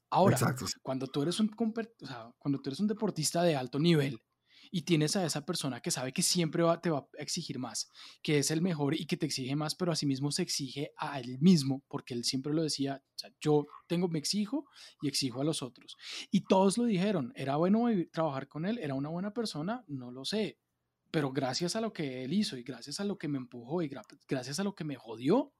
Ahora, cuando tú eres un cuando tú eres un deportista de alto nivel y tienes a esa persona que sabe que siempre te va a exigir más, que es el mejor y que te exige más, pero asimismo se exige a él mismo, porque él siempre lo decía, yo tengo, me exijo y exijo a los otros. Y todos lo dijeron, era bueno trabajar con él, era una buena persona, no lo sé, pero gracias a lo que él hizo y gracias a lo que me empujó y gracias a lo que me jodió,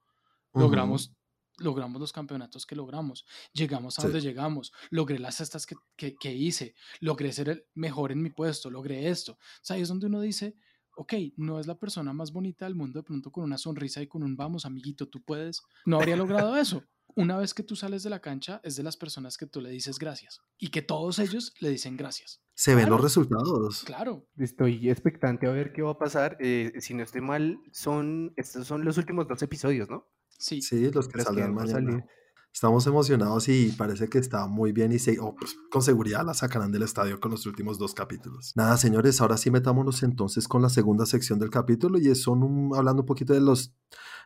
logramos logramos los campeonatos que logramos, llegamos a donde llegamos, logré las cestas que, que, hice, logré ser el mejor en mi puesto, logré esto. O sea, ahí es donde uno dice, ok, no es la persona más bonita del mundo de pronto con una sonrisa y con un vamos, amiguito, tú puedes. No habría logrado eso. Una vez que tú sales de la cancha, es de las personas que tú le dices gracias y que todos ellos le dicen gracias. Se ven los resultados. Claro. Estoy expectante a ver qué va a pasar. Eh, si no estoy mal, son, estos son los últimos dos episodios, ¿no? Sí. Sí, los que salen mañana. Estamos emocionados y parece que está muy bien y se, oh, pues, con seguridad la sacarán del estadio con los últimos dos capítulos. Nada, señores, ahora sí metámonos entonces con la segunda sección del capítulo y son hablando un poquito de las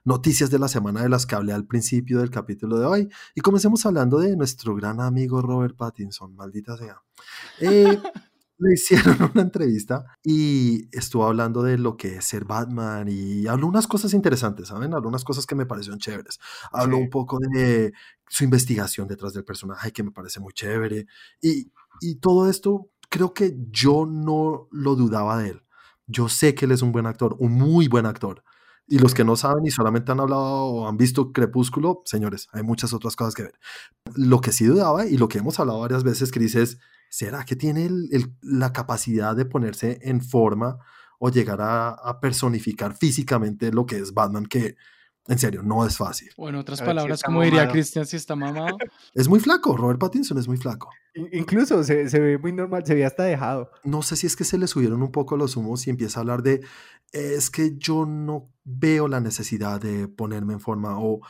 noticias de la semana de las que hablé al principio del capítulo de hoy y comencemos hablando de nuestro gran amigo Robert Pattinson, maldita sea. Eh, le hicieron una entrevista y estuvo hablando de lo que es ser Batman y habló unas cosas interesantes, ¿saben? Habló unas cosas que me parecieron chéveres. Habló un poco de su investigación detrás del personaje que me parece muy chévere y, y todo esto creo que yo no lo dudaba de él. Yo sé que él es un buen actor, un muy buen actor. Y los que no saben y solamente han hablado o han visto Crepúsculo, señores, hay muchas otras cosas que ver. Lo que sí dudaba y lo que hemos hablado varias veces, Cris, es ¿será que tiene la capacidad de ponerse en forma o llegar a, personificar físicamente lo que es Batman? Que en serio, no es fácil. O en otras palabras, como diría Cristian, si está mamado. Es muy flaco, Robert Pattinson es muy flaco. Incluso se, ve muy normal, se ve hasta dejado. No sé si es que se le subieron un poco los humos y empieza a hablar de, es que yo no veo la necesidad de ponerme en forma o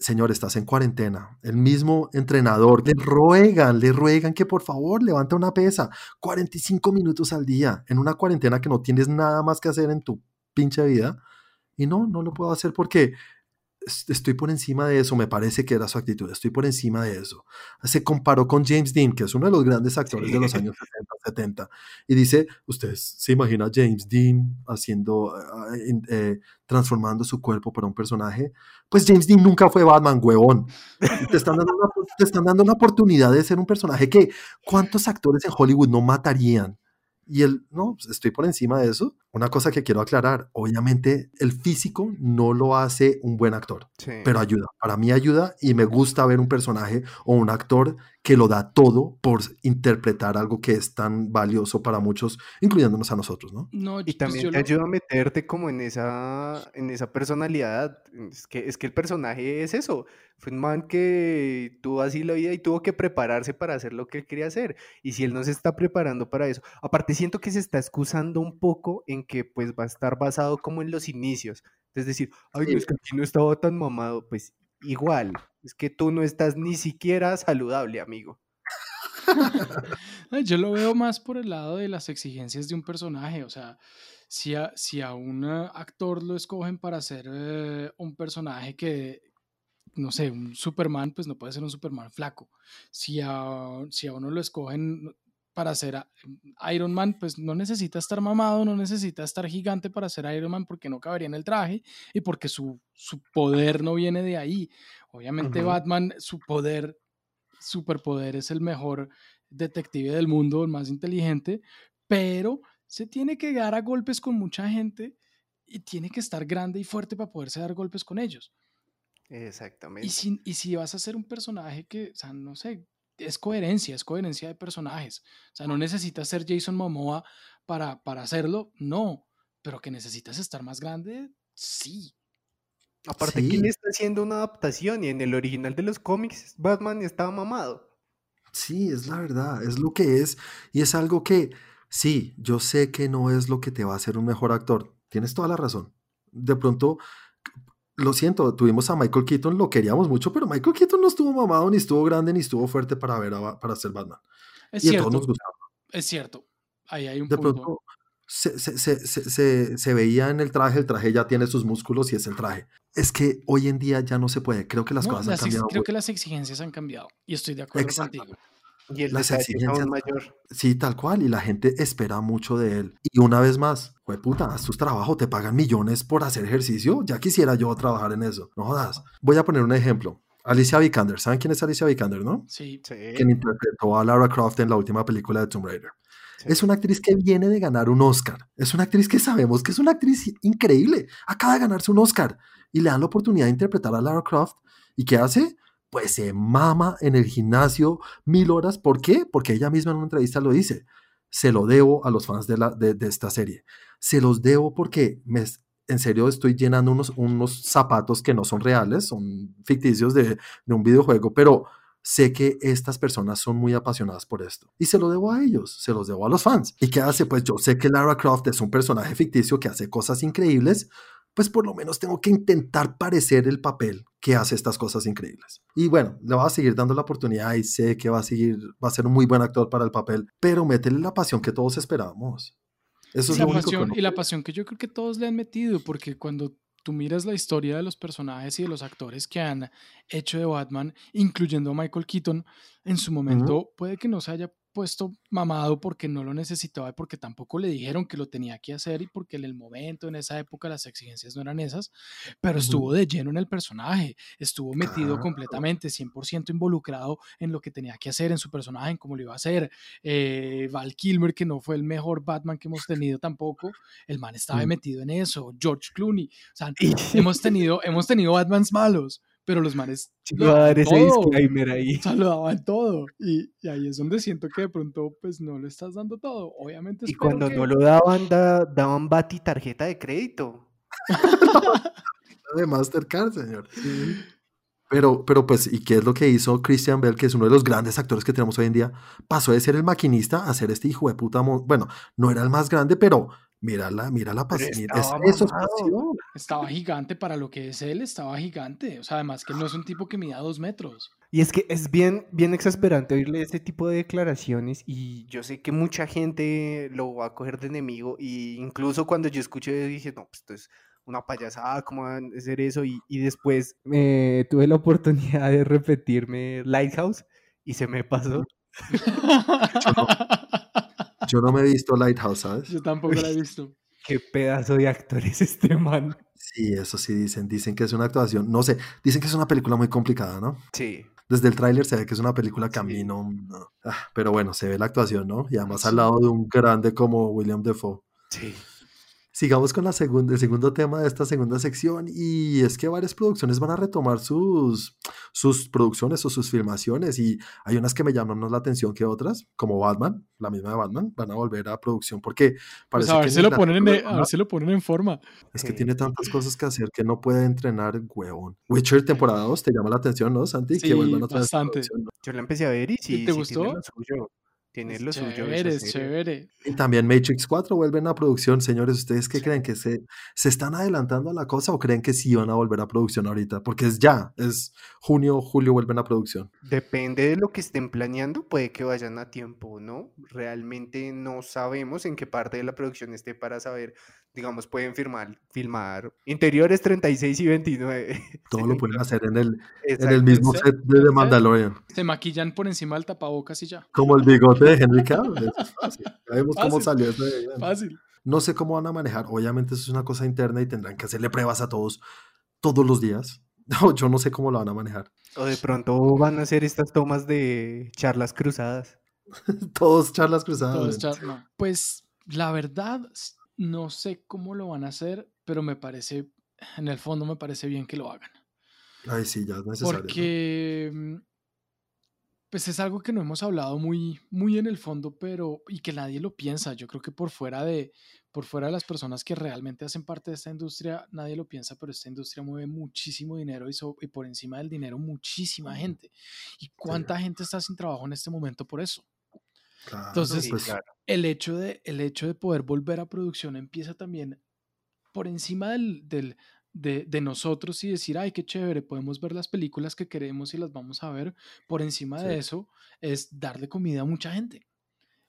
señor, estás en cuarentena. El mismo entrenador le ruegan, le ruegan que por favor levante una pesa. 45 minutos al día en una cuarentena que no tienes nada más que hacer en tu pinche vida. Y no, no lo puedo hacer porque estoy por encima de eso, me parece que era su actitud, estoy por encima de eso. Se comparó con James Dean, que es uno de los grandes actores de los años 60, 70, y dice, ¿usted se imagina a James Dean haciendo, ah, eh, transformando su cuerpo para un personaje? Pues James Dean nunca fue Batman, huevón. Te están, dando una, te están dando una oportunidad de ser un personaje que, ¿cuántos actores en Hollywood no matarían? Y él, no, estoy por encima de eso. Una cosa que quiero aclarar, obviamente el físico no lo hace un buen actor, pero ayuda. Para mí ayuda y me gusta ver un personaje o un actor que lo da todo por interpretar algo que es tan valioso para muchos, incluyéndonos a nosotros, ¿no? no y pues también te ayuda a meterte como en esa, en esa personalidad. Es que, es que el personaje es eso. Fue un man que tuvo así la vida y tuvo que prepararse para hacer lo que él quería hacer. Y si él no se está preparando para eso, aparte siento que se está excusando un poco en que pues va a estar basado como en los inicios. Es decir, ay, no, es que aquí no estaba tan mamado. Pues igual, es que tú no estás ni siquiera saludable, amigo. Yo lo veo más por el lado de las exigencias de un personaje, o sea, si a, si a un actor lo escogen para hacer eh, un personaje que, no sé, un Superman, pues no puede ser un Superman flaco. Si a, si a uno lo escogen para ser Iron Man, pues no necesita estar mamado, no necesita estar gigante para ser Iron Man porque no cabería en el traje y porque su, su poder no viene de ahí. Obviamente Batman, su poder, superpoder es el mejor detective del mundo, el más inteligente, pero se tiene que dar a golpes con mucha gente y tiene que estar grande y fuerte para poderse dar golpes con ellos. Exactamente. Y si, y si vas a ser un personaje que, o sea, no sé, es coherencia, es coherencia de personajes. O sea, no necesitas ser Jason Momoa para, para hacerlo, no, pero que necesitas estar más grande, sí. Aparte, ¿quién está haciendo una adaptación? Y en el original de los cómics, Batman estaba mamado. Sí, es la verdad, es lo que es. Y es algo que, sí, yo sé que no es lo que te va a hacer un mejor actor. Tienes toda la razón. De pronto, lo siento, tuvimos a Michael Keaton, lo queríamos mucho, pero Michael Keaton no estuvo mamado, ni estuvo grande, ni estuvo fuerte para ver para ser Batman. Es cierto. Es cierto. Ahí hay un de Pronto, se, se, se, se, veía en el traje, el traje ya tiene sus músculos y es el traje. Es que hoy en día ya no se puede. Creo que las cosas han cambiado. Creo que las exigencias han cambiado y estoy de acuerdo contigo. Y el las exigencias mayor. Sí, tal cual. Y la gente espera mucho de él. Y una vez más, fue puta, haz tu trabajo, te pagan millones por hacer ejercicio. Ya quisiera yo trabajar en eso. No jodas. Voy a poner un ejemplo. Alicia Vikander. ¿Saben quién es Alicia Vikander, no? Sí. sí. Quien interpretó a Lara Croft en la última película de Tomb Raider. Es una actriz que viene de ganar un Oscar. Es una actriz que sabemos que es una actriz increíble. Acaba de ganarse un Oscar y le dan la oportunidad de interpretar a Lara Croft. ¿Y qué hace? Pues se mama en el gimnasio mil horas. ¿Por qué? Porque ella misma en una entrevista lo dice. Se lo debo a los fans de, la, de, esta serie. Se los debo porque me, en serio estoy llenando unos, unos zapatos que no son reales, son ficticios de, de un videojuego, pero sé que estas personas son muy apasionadas por esto. Y se lo debo a ellos, se los debo a los fans. ¿Y qué hace? Pues yo sé que Lara Croft es un personaje ficticio que hace cosas increíbles, pues por lo menos tengo que intentar parecer el papel que hace estas cosas increíbles. Y bueno, le voy a seguir dando la oportunidad y sé que va a seguir, va a ser un muy buen actor para el papel, pero métele la pasión que todos esperábamos. Eso es la pasión, y la pasión que yo creo que todos le han metido, porque cuando tú miras la historia de los personajes y de los actores que han hecho de Batman, incluyendo a Michael Keaton, en su momento puede que no se haya puesto mamado porque no lo necesitaba y porque tampoco le dijeron que lo tenía que hacer y porque en el momento, en esa época, las exigencias no eran esas, pero estuvo de lleno en el personaje, estuvo metido completamente, 100% involucrado en lo que tenía que hacer en su personaje, en cómo lo iba a hacer. Eh, Val Kilmer, que no fue el mejor Batman que hemos tenido tampoco, el man estaba metido en eso, George Clooney, o sea, hemos tenido, hemos tenido Batmans malos, pero los manes saludaban todo. y, ahí es donde siento que de pronto pues no le estás dando todo. Obviamente y cuando no lo daban daban bati tarjeta de crédito. De Mastercard señor. Pero, pero pues, ¿y qué es lo que hizo Christian Bell, que es uno de los grandes actores que tenemos hoy en día? Pasó de ser el maquinista a ser este hijo de puta. Bueno, no era el más grande, pero Mírala, mira la pasión. eso Estaba gigante para lo que es él, estaba gigante. O sea, además que no es un tipo que mida dos metros. Y es que es bien, bien exasperante oírle este tipo de declaraciones y yo sé que mucha gente lo va a coger de enemigo y incluso cuando yo escuché dije, no, pues esto es una payasada, ¿cómo van a hacer eso? Y, y después me tuve la oportunidad de repetirme Lighthouse y se me pasó. Yo no me he visto Lighthouse, ¿sabes? Yo tampoco la he visto. Qué pedazo de actor es este man. Sí, eso sí dicen. Dicen que es una actuación. No sé, dicen que es una película muy complicada, ¿no? Sí. Desde el tráiler se ve que es una película camino. Ah, pero bueno, se ve la actuación, ¿no? Y además al lado de un grande como William Defoe. Sí. Sigamos con la segunda, el segundo tema de esta segunda sección y es que varias producciones van a retomar sus, sus producciones o sus filmaciones y hay unas que me llaman más la atención que otras, como Batman, la misma de Batman, van a volver a producción porque pues parece a ver, si lo ponen en, a ver si lo ponen en forma. Es que tiene tantas cosas que hacer que no puede entrenar huevón. Witcher temporada 2 te llama la atención, ¿no, Santi? Sí, que vuelvan otra bastante. Yo la empecé a ver y sí, ¿Te gustó? Tiene lo suyo. Chévere, chévere. Y también Matrix 4 vuelven a producción. Señores, ¿ustedes qué creen? ¿Que se, se están adelantando a la cosa o creen que sí van a volver a producción ahorita? Porque es ya, es junio, julio vuelven a producción. Depende de lo que estén planeando, puede que vayan a tiempo, ¿no? Realmente no sabemos en qué parte de la producción esté para saber digamos, pueden firmar, filmar interiores 36 y 29. Todo lo pueden hacer en el, en el mismo set de The Mandalorian. Se maquillan por encima del tapabocas y ya. Como el bigote de Henry Cavill. Ya vemos cómo salió ese. Fácil. No sé cómo van a manejar. Obviamente eso es una cosa interna y tendrán que hacerle pruebas a todos todos los días. No, yo no sé cómo lo van a manejar. O de pronto van a hacer estas tomas de charlas cruzadas. todos charlas cruzadas. Pues la verdad, no sé cómo lo van a hacer, pero me parece, en el fondo me parece bien que lo hagan. Ay, sí, ya es necesario. Porque, mm, pues es algo que no hemos hablado muy, muy en el fondo, pero, y que nadie lo piensa. Yo creo que por fuera de, por fuera de las personas que realmente hacen parte de esta industria, nadie lo piensa, pero esta industria mueve muchísimo dinero y, y por encima del dinero muchísima gente. ¿Y cuánta gente está sin trabajo en este momento por eso? Entonces, el, hecho de, el hecho de poder volver a producción empieza también por encima del, del de, de, nosotros y decir, ay, qué chévere, podemos ver las películas que queremos y las vamos a ver. Por encima de eso es darle comida a mucha gente.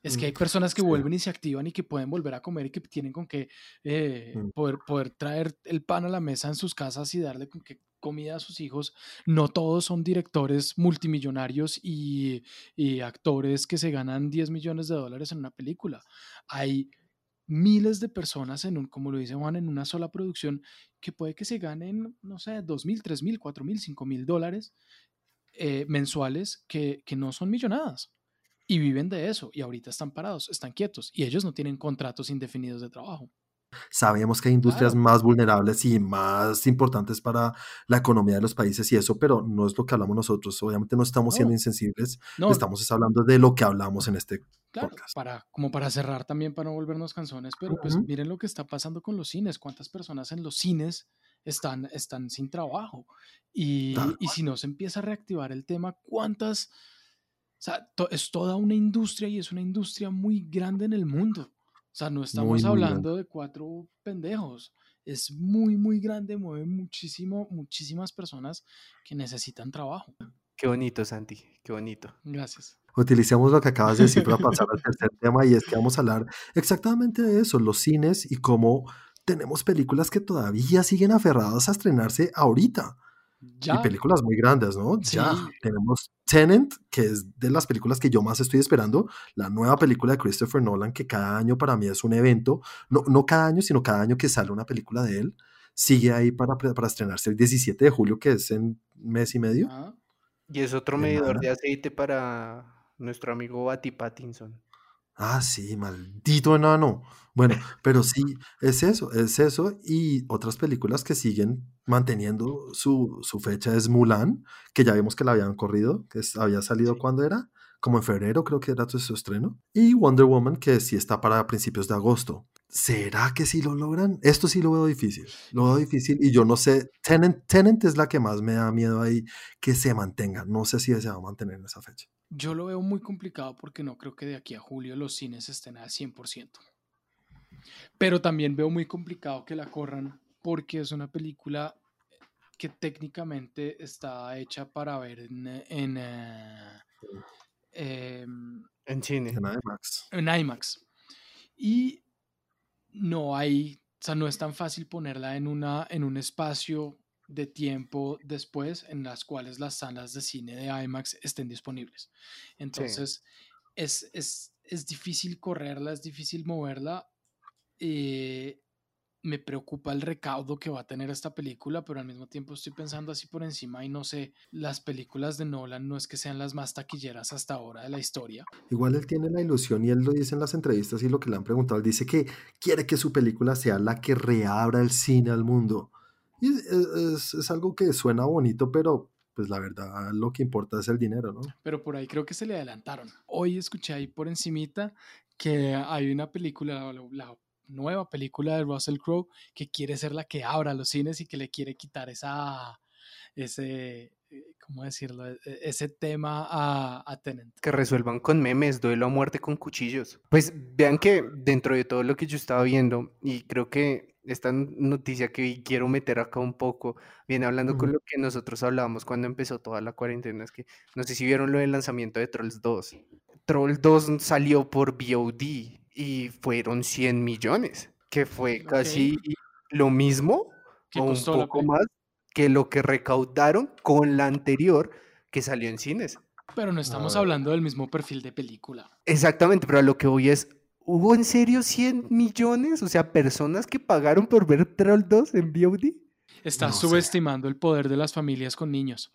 Es que hay mm, personas que vuelven y se activan y que pueden volver a comer y que tienen con qué eh, mm. poder, poder traer el pan a la mesa en sus casas y darle con qué comida a sus hijos. No todos son directores multimillonarios y, actores que se ganan 10 millones de dólares en una película. Hay miles de personas en un, como lo dice Juan, en una sola producción que puede que se ganen, no sé, 2 mil, 3 mil, 4 mil, 5 mil dólares eh, mensuales que, que no son millonadas y viven de eso y ahorita están parados, están quietos y ellos no tienen contratos indefinidos de trabajo. Sabemos que hay industrias más vulnerables y más importantes para la economía de los países y eso, pero no es lo que hablamos nosotros. Obviamente no estamos siendo insensibles, no. estamos hablando de lo que hablamos en este podcast. Para, como para cerrar también, para no volvernos canzones, pero pues miren lo que está pasando con los cines, cuántas personas en los cines están, están sin trabajo. Y, y si no se empieza a reactivar el tema, ¿cuántas o sea, es toda una industria y es una industria muy grande en el mundo. O sea, no estamos hablando de cuatro pendejos. Es muy, muy grande, mueve muchísimo, muchísimas personas que necesitan trabajo. Qué bonito, Santi, qué bonito. Gracias. Utilicemos lo que acabas de decir para pasar al tercer tema y es que vamos a hablar exactamente de eso, los cines y cómo tenemos películas que todavía siguen aferradas a estrenarse ahorita. Y películas muy grandes, ¿no? Ya tenemos Tenant, que es de las películas que yo más estoy esperando, la nueva película de Christopher Nolan, que cada año para mí es un evento, no, no cada año, sino cada año que sale una película de él, sigue ahí para, para estrenarse el 17 de julio, que es en mes y medio. Y es otro medidor de aceite para nuestro amigo Batty Pattinson. Ah, sí, maldito enano. Bueno, pero sí, es eso, es eso. Y otras películas que siguen manteniendo su, su fecha es Mulan, que ya vimos que la habían corrido, que había salido cuando era, como en febrero creo que era su estreno. Y Wonder Woman, que sí está para principios de agosto. ¿Será que sí lo logran? Esto sí lo veo difícil. Lo veo difícil y yo no sé. Tenant, Tenant es la que más me da miedo ahí que se mantenga. No sé si se va a mantener en esa fecha. Yo lo veo muy complicado porque no creo que de aquí a julio los cines estén al 100%. Pero también veo muy complicado que la corran porque es una película que técnicamente está hecha para ver en, en, eh, em, en cine. En IMAX. En IMAX. Y no hay, o sea, no es tan fácil ponerla en, una, en un espacio de tiempo después en las cuales las salas de cine de IMAX estén disponibles. Entonces, es, es, es, difícil correrla, es difícil moverla. Eh, me preocupa el recaudo que va a tener esta película, pero al mismo tiempo estoy pensando así por encima y no sé, las películas de Nolan no es que sean las más taquilleras hasta ahora de la historia. Igual él tiene la ilusión y él lo dice en las entrevistas y lo que le han preguntado, él dice que quiere que su película sea la que reabra el cine al mundo. Y es, es algo que suena bonito, pero pues la verdad lo que importa es el dinero, ¿no? Pero por ahí creo que se le adelantaron. Hoy escuché ahí por encimita que hay una película, la, nueva película de Russell Crowe, que quiere ser la que abra los cines y que le quiere quitar esa, ese, eh, ¿cómo decirlo? E, e, ese tema a, a Tenant. Que resuelvan con memes, duelo a muerte con cuchillos. Pues vean que dentro de todo lo que yo estaba viendo, y creo que esta noticia que quiero meter acá un poco, viene hablando con lo que nosotros hablábamos cuando empezó toda la cuarentena, es que no sé si vieron lo del lanzamiento de Trolls 2. Trolls 2 salió por VOD y fueron 100 millones, que fue casi lo mismo o un poco más que lo que recaudaron con la anterior que salió en cines. Pero no estamos hablando del mismo perfil de película. Exactamente, pero a lo que voy es, ¿hubo en serio 100 millones? O sea, personas que pagaron por ver Troll 2 en VOD. Estás subestimando el poder de las familias con niños.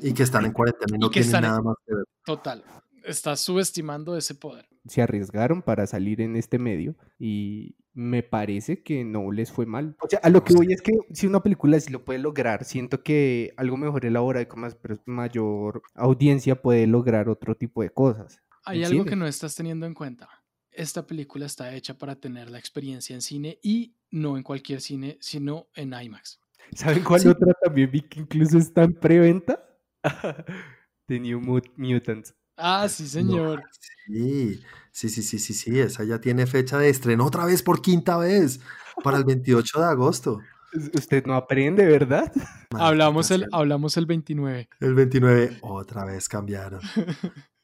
Y que están en cuarentena y no tienen nada más que ver. Total estás subestimando ese poder. Se arriesgaron para salir en este medio y me parece que no les fue mal. O sea, a lo que voy es que si una película sí lo puede lograr, siento que algo mejor elaborado y con más, mayor audiencia puede lograr otro tipo de cosas. Hay algo que no estás teniendo en cuenta. Esta película está hecha para tener la experiencia en cine y no en cualquier cine, sino en IMAX. ¿Saben cuál otra también vi que incluso está en preventa? The New Mutants. Ah, sí, señor. sí, sí, sí, sí, sí, sí, esa ya tiene fecha de estreno otra vez por quinta vez, para el 28 de agosto. Usted no aprende, ¿verdad? hablamos el, hablamos el 29. El 29, otra vez cambiaron.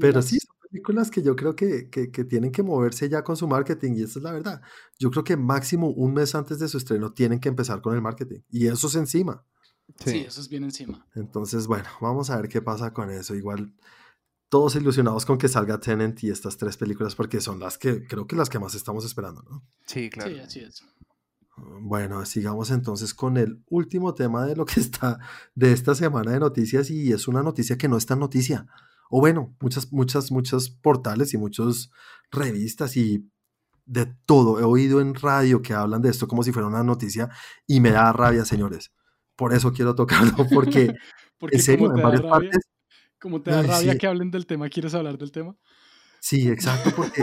Pero sí, son películas que yo creo que, que, que, tienen que moverse ya con su marketing y esa es la verdad. Yo creo que máximo un mes antes de su estreno tienen que empezar con el marketing y eso es encima. Sí, eso es bien encima. Entonces, bueno, vamos a ver qué pasa con eso. Igual todos ilusionados con que salga Tenant y estas tres películas porque son las que creo que las que más estamos esperando, ¿no? Sí, claro. Sí, así es. Bueno, sigamos entonces con el último tema de lo que está de esta semana de noticias y es una noticia que no es tan noticia. O bueno, muchas, muchas, muchos portales y muchas revistas y de todo. He oído en radio que hablan de esto como si fuera una noticia y me da rabia, señores. Por eso quiero tocarlo, porque, porque en serio, en varias partes como te da rabia que hablen del tema, ¿quieres hablar del tema? Sí, exacto, porque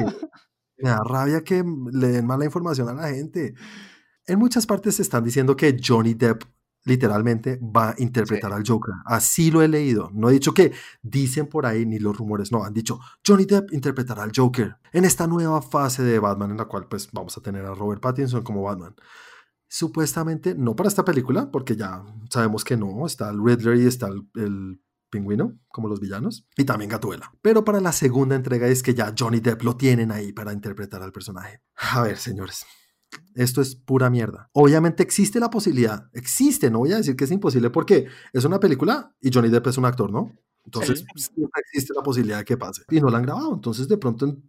me da rabia que le den mala información a la gente. En muchas partes se están diciendo que Johnny Depp literalmente va a interpretar al Joker. Así lo he leído. No he dicho que dicen por ahí ni los rumores, no, han dicho Johnny Depp interpretará al Joker en esta nueva fase de Batman en la cual pues vamos a tener a Robert Pattinson como Batman. Supuestamente no para esta película, porque ya sabemos que no, está el Riddler y está el pingüino, como los villanos, y también Gatuela. Pero para la segunda entrega es que ya Johnny Depp lo tienen ahí para interpretar al personaje. A ver, señores, esto es pura mierda. Obviamente existe la posibilidad, existe, no voy a decir que es imposible porque es una película y Johnny Depp es un actor, ¿no? Entonces siempre existe la posibilidad de que pase. Y no la han grabado, entonces de pronto en,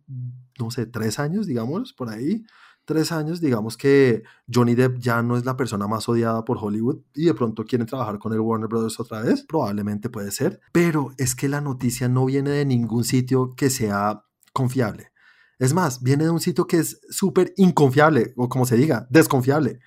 no sé, tres años, digamos, por ahí, tres años, digamos que Johnny Depp ya no es la persona más odiada por Hollywood y de pronto quieren trabajar con el Warner Brothers otra vez, probablemente puede ser, pero es que la noticia no viene de ningún sitio que sea confiable. Es más, viene de un sitio que es súper inconfiable, o como se diga, desconfiable.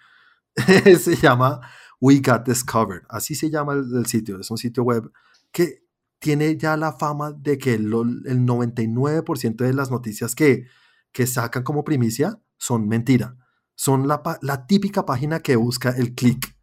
se llama We Got Discovered, así se llama el, sitio, es un sitio web que tiene ya la fama de que el, el 99% de las noticias que, que sacan como primicia son mentira. Son la, la típica página que busca el click.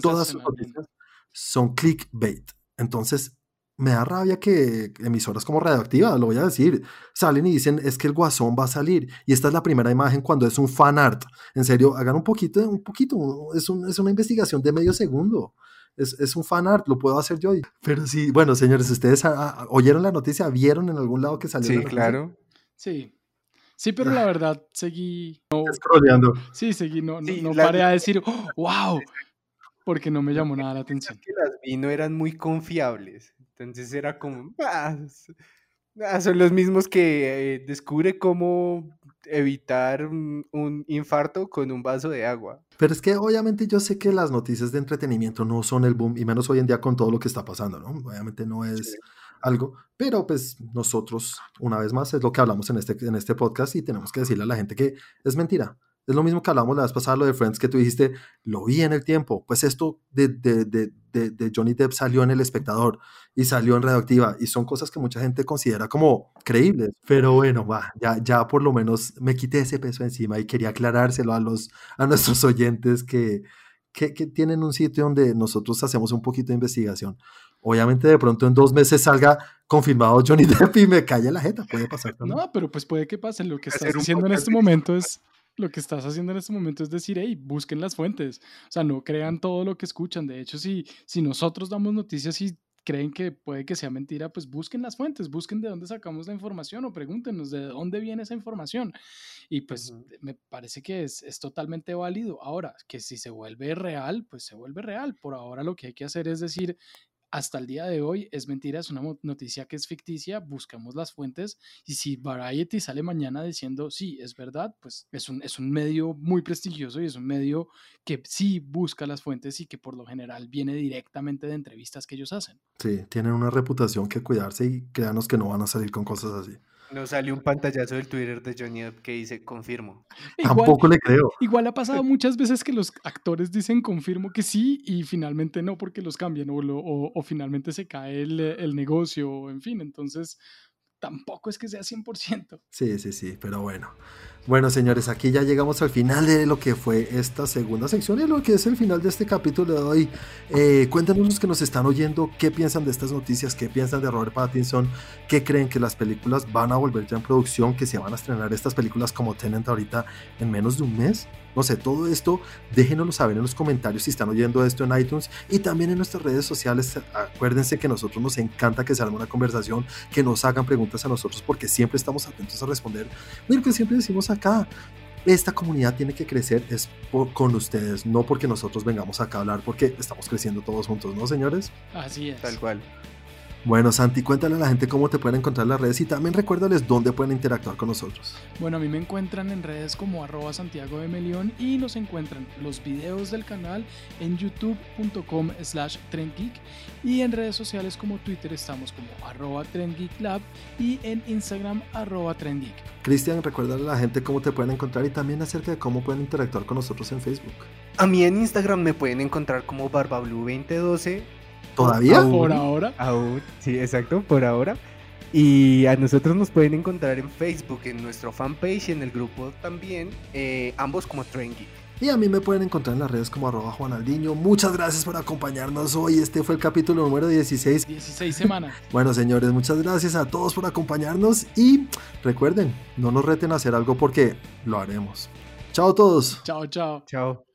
Todas sus noticias son clickbait. Entonces, me da rabia que emisoras como Radioactiva, lo voy a decir, salen y dicen es que el guasón va a salir y esta es la primera imagen cuando es un fan art. En serio, hagan un poquito, un poquito, es, es una investigación de medio segundo. Es, es, un fan art, lo puedo hacer yo. Pero sí, bueno, señores, ustedes oyeron la noticia, vieron en algún lado que salió. Sí, claro. Sí, Sí, pero la verdad seguí. No, Sí, seguí, no, no, paré a decir, wow, porque no me llamó nada la atención. Que las vi no eran muy confiables. Entonces era como, ah, ah son los mismos que eh, descubre cómo evitar un, infarto con un vaso de agua. Pero es que obviamente yo sé que las noticias de entretenimiento no son el boom, y menos hoy en día con todo lo que está pasando, ¿no? Obviamente no es algo, pero pues nosotros, una vez más, es lo que hablamos en este, en este podcast y tenemos que decirle a la gente que es mentira. Es lo mismo que hablamos la vez pasada, lo de Friends, que tú dijiste, lo vi en el tiempo. Pues esto de, de, de, de, Johnny Depp salió en El Espectador y salió en Radioactiva y son cosas que mucha gente considera como creíbles. Pero bueno, va, ya, ya por lo menos me quité ese peso encima y quería aclarárselo a, los, a nuestros oyentes que, que, que tienen un sitio donde nosotros hacemos un poquito de investigación. Obviamente de pronto en dos meses salga confirmado Johnny Depp y me calle la jeta, puede pasar también. No, pero pues puede que pase. Lo que estás diciendo en este momento es lo que estás haciendo en este momento es decir, hey, busquen las fuentes. O sea, no crean todo lo que escuchan. De hecho, si, si nosotros damos noticias y creen que puede que sea mentira, pues busquen las fuentes, busquen de dónde sacamos la información o pregúntenos de dónde viene esa información. Y pues me parece que es, es, totalmente válido. Ahora, que si se vuelve real, pues se vuelve real. Por ahora lo que hay que hacer es decir, hasta el día de hoy es mentira, es una noticia que es ficticia, buscamos las fuentes y si Variety sale mañana diciendo sí, es verdad, pues es un, es un medio muy prestigioso y es un medio que sí busca las fuentes y que por lo general viene directamente de entrevistas que ellos hacen. Sí, tienen una reputación que cuidarse y créanos que no van a salir con cosas así. Nos salió un pantallazo del Twitter de Johnny Depp que dice confirmo. Tampoco le creo. Igual ha pasado muchas veces que los actores dicen confirmo que sí y finalmente no porque los cambian o, o, finalmente se cae el, el negocio, en fin. Entonces, tampoco es que sea 100%. Sí, sí, sí, pero bueno. Bueno, señores, aquí ya llegamos al final de lo que fue esta segunda sección y lo que es el final de este capítulo de hoy. Eh, cuéntanos los que nos están oyendo qué piensan de estas noticias, qué piensan de Robert Pattinson, qué creen que las películas van a volver ya en producción, que se van a estrenar estas películas como Tenant ahorita en menos de un mes. No sé, todo esto déjenoslo saber en los comentarios si están oyendo esto en iTunes y también en nuestras redes sociales. Acuérdense que a nosotros nos encanta que se haga una conversación, que nos hagan preguntas a nosotros porque siempre estamos atentos a responder. Mira que siempre decimos acá, esta comunidad tiene que crecer es con ustedes, no porque nosotros vengamos acá a hablar, porque estamos creciendo todos juntos, ¿no, señores? Así es. Tal cual. Bueno, Santi, cuéntale a la gente cómo te pueden encontrar en las redes y también recuérdales dónde pueden interactuar con nosotros. Bueno, a mí me encuentran en redes como arroba Santiago de Melión y nos encuentran los videos del canal en youtube.com slash trendgeek y en redes sociales como Twitter estamos como arroba trendgeeklab y en Instagram arroba trendgeek. Cristian, recuérdale a la gente cómo te pueden encontrar y también acerca de cómo pueden interactuar con nosotros en Facebook. A mí en Instagram me pueden encontrar como barbablu2012 ¿Todavía? Por ahora. Aún, sí, exacto, por ahora. Y a nosotros nos pueden encontrar en Facebook, en nuestro fanpage y en el grupo también, eh, ambos como Trengy. Y a mí me pueden encontrar en las redes como arroba Juanaldiño. Muchas gracias por acompañarnos hoy. Este fue el capítulo número 16. 16 semanas. bueno, señores, muchas gracias a todos por acompañarnos. Y recuerden, no nos reten a hacer algo porque lo haremos. Chao a todos. Chao, chao. Chao.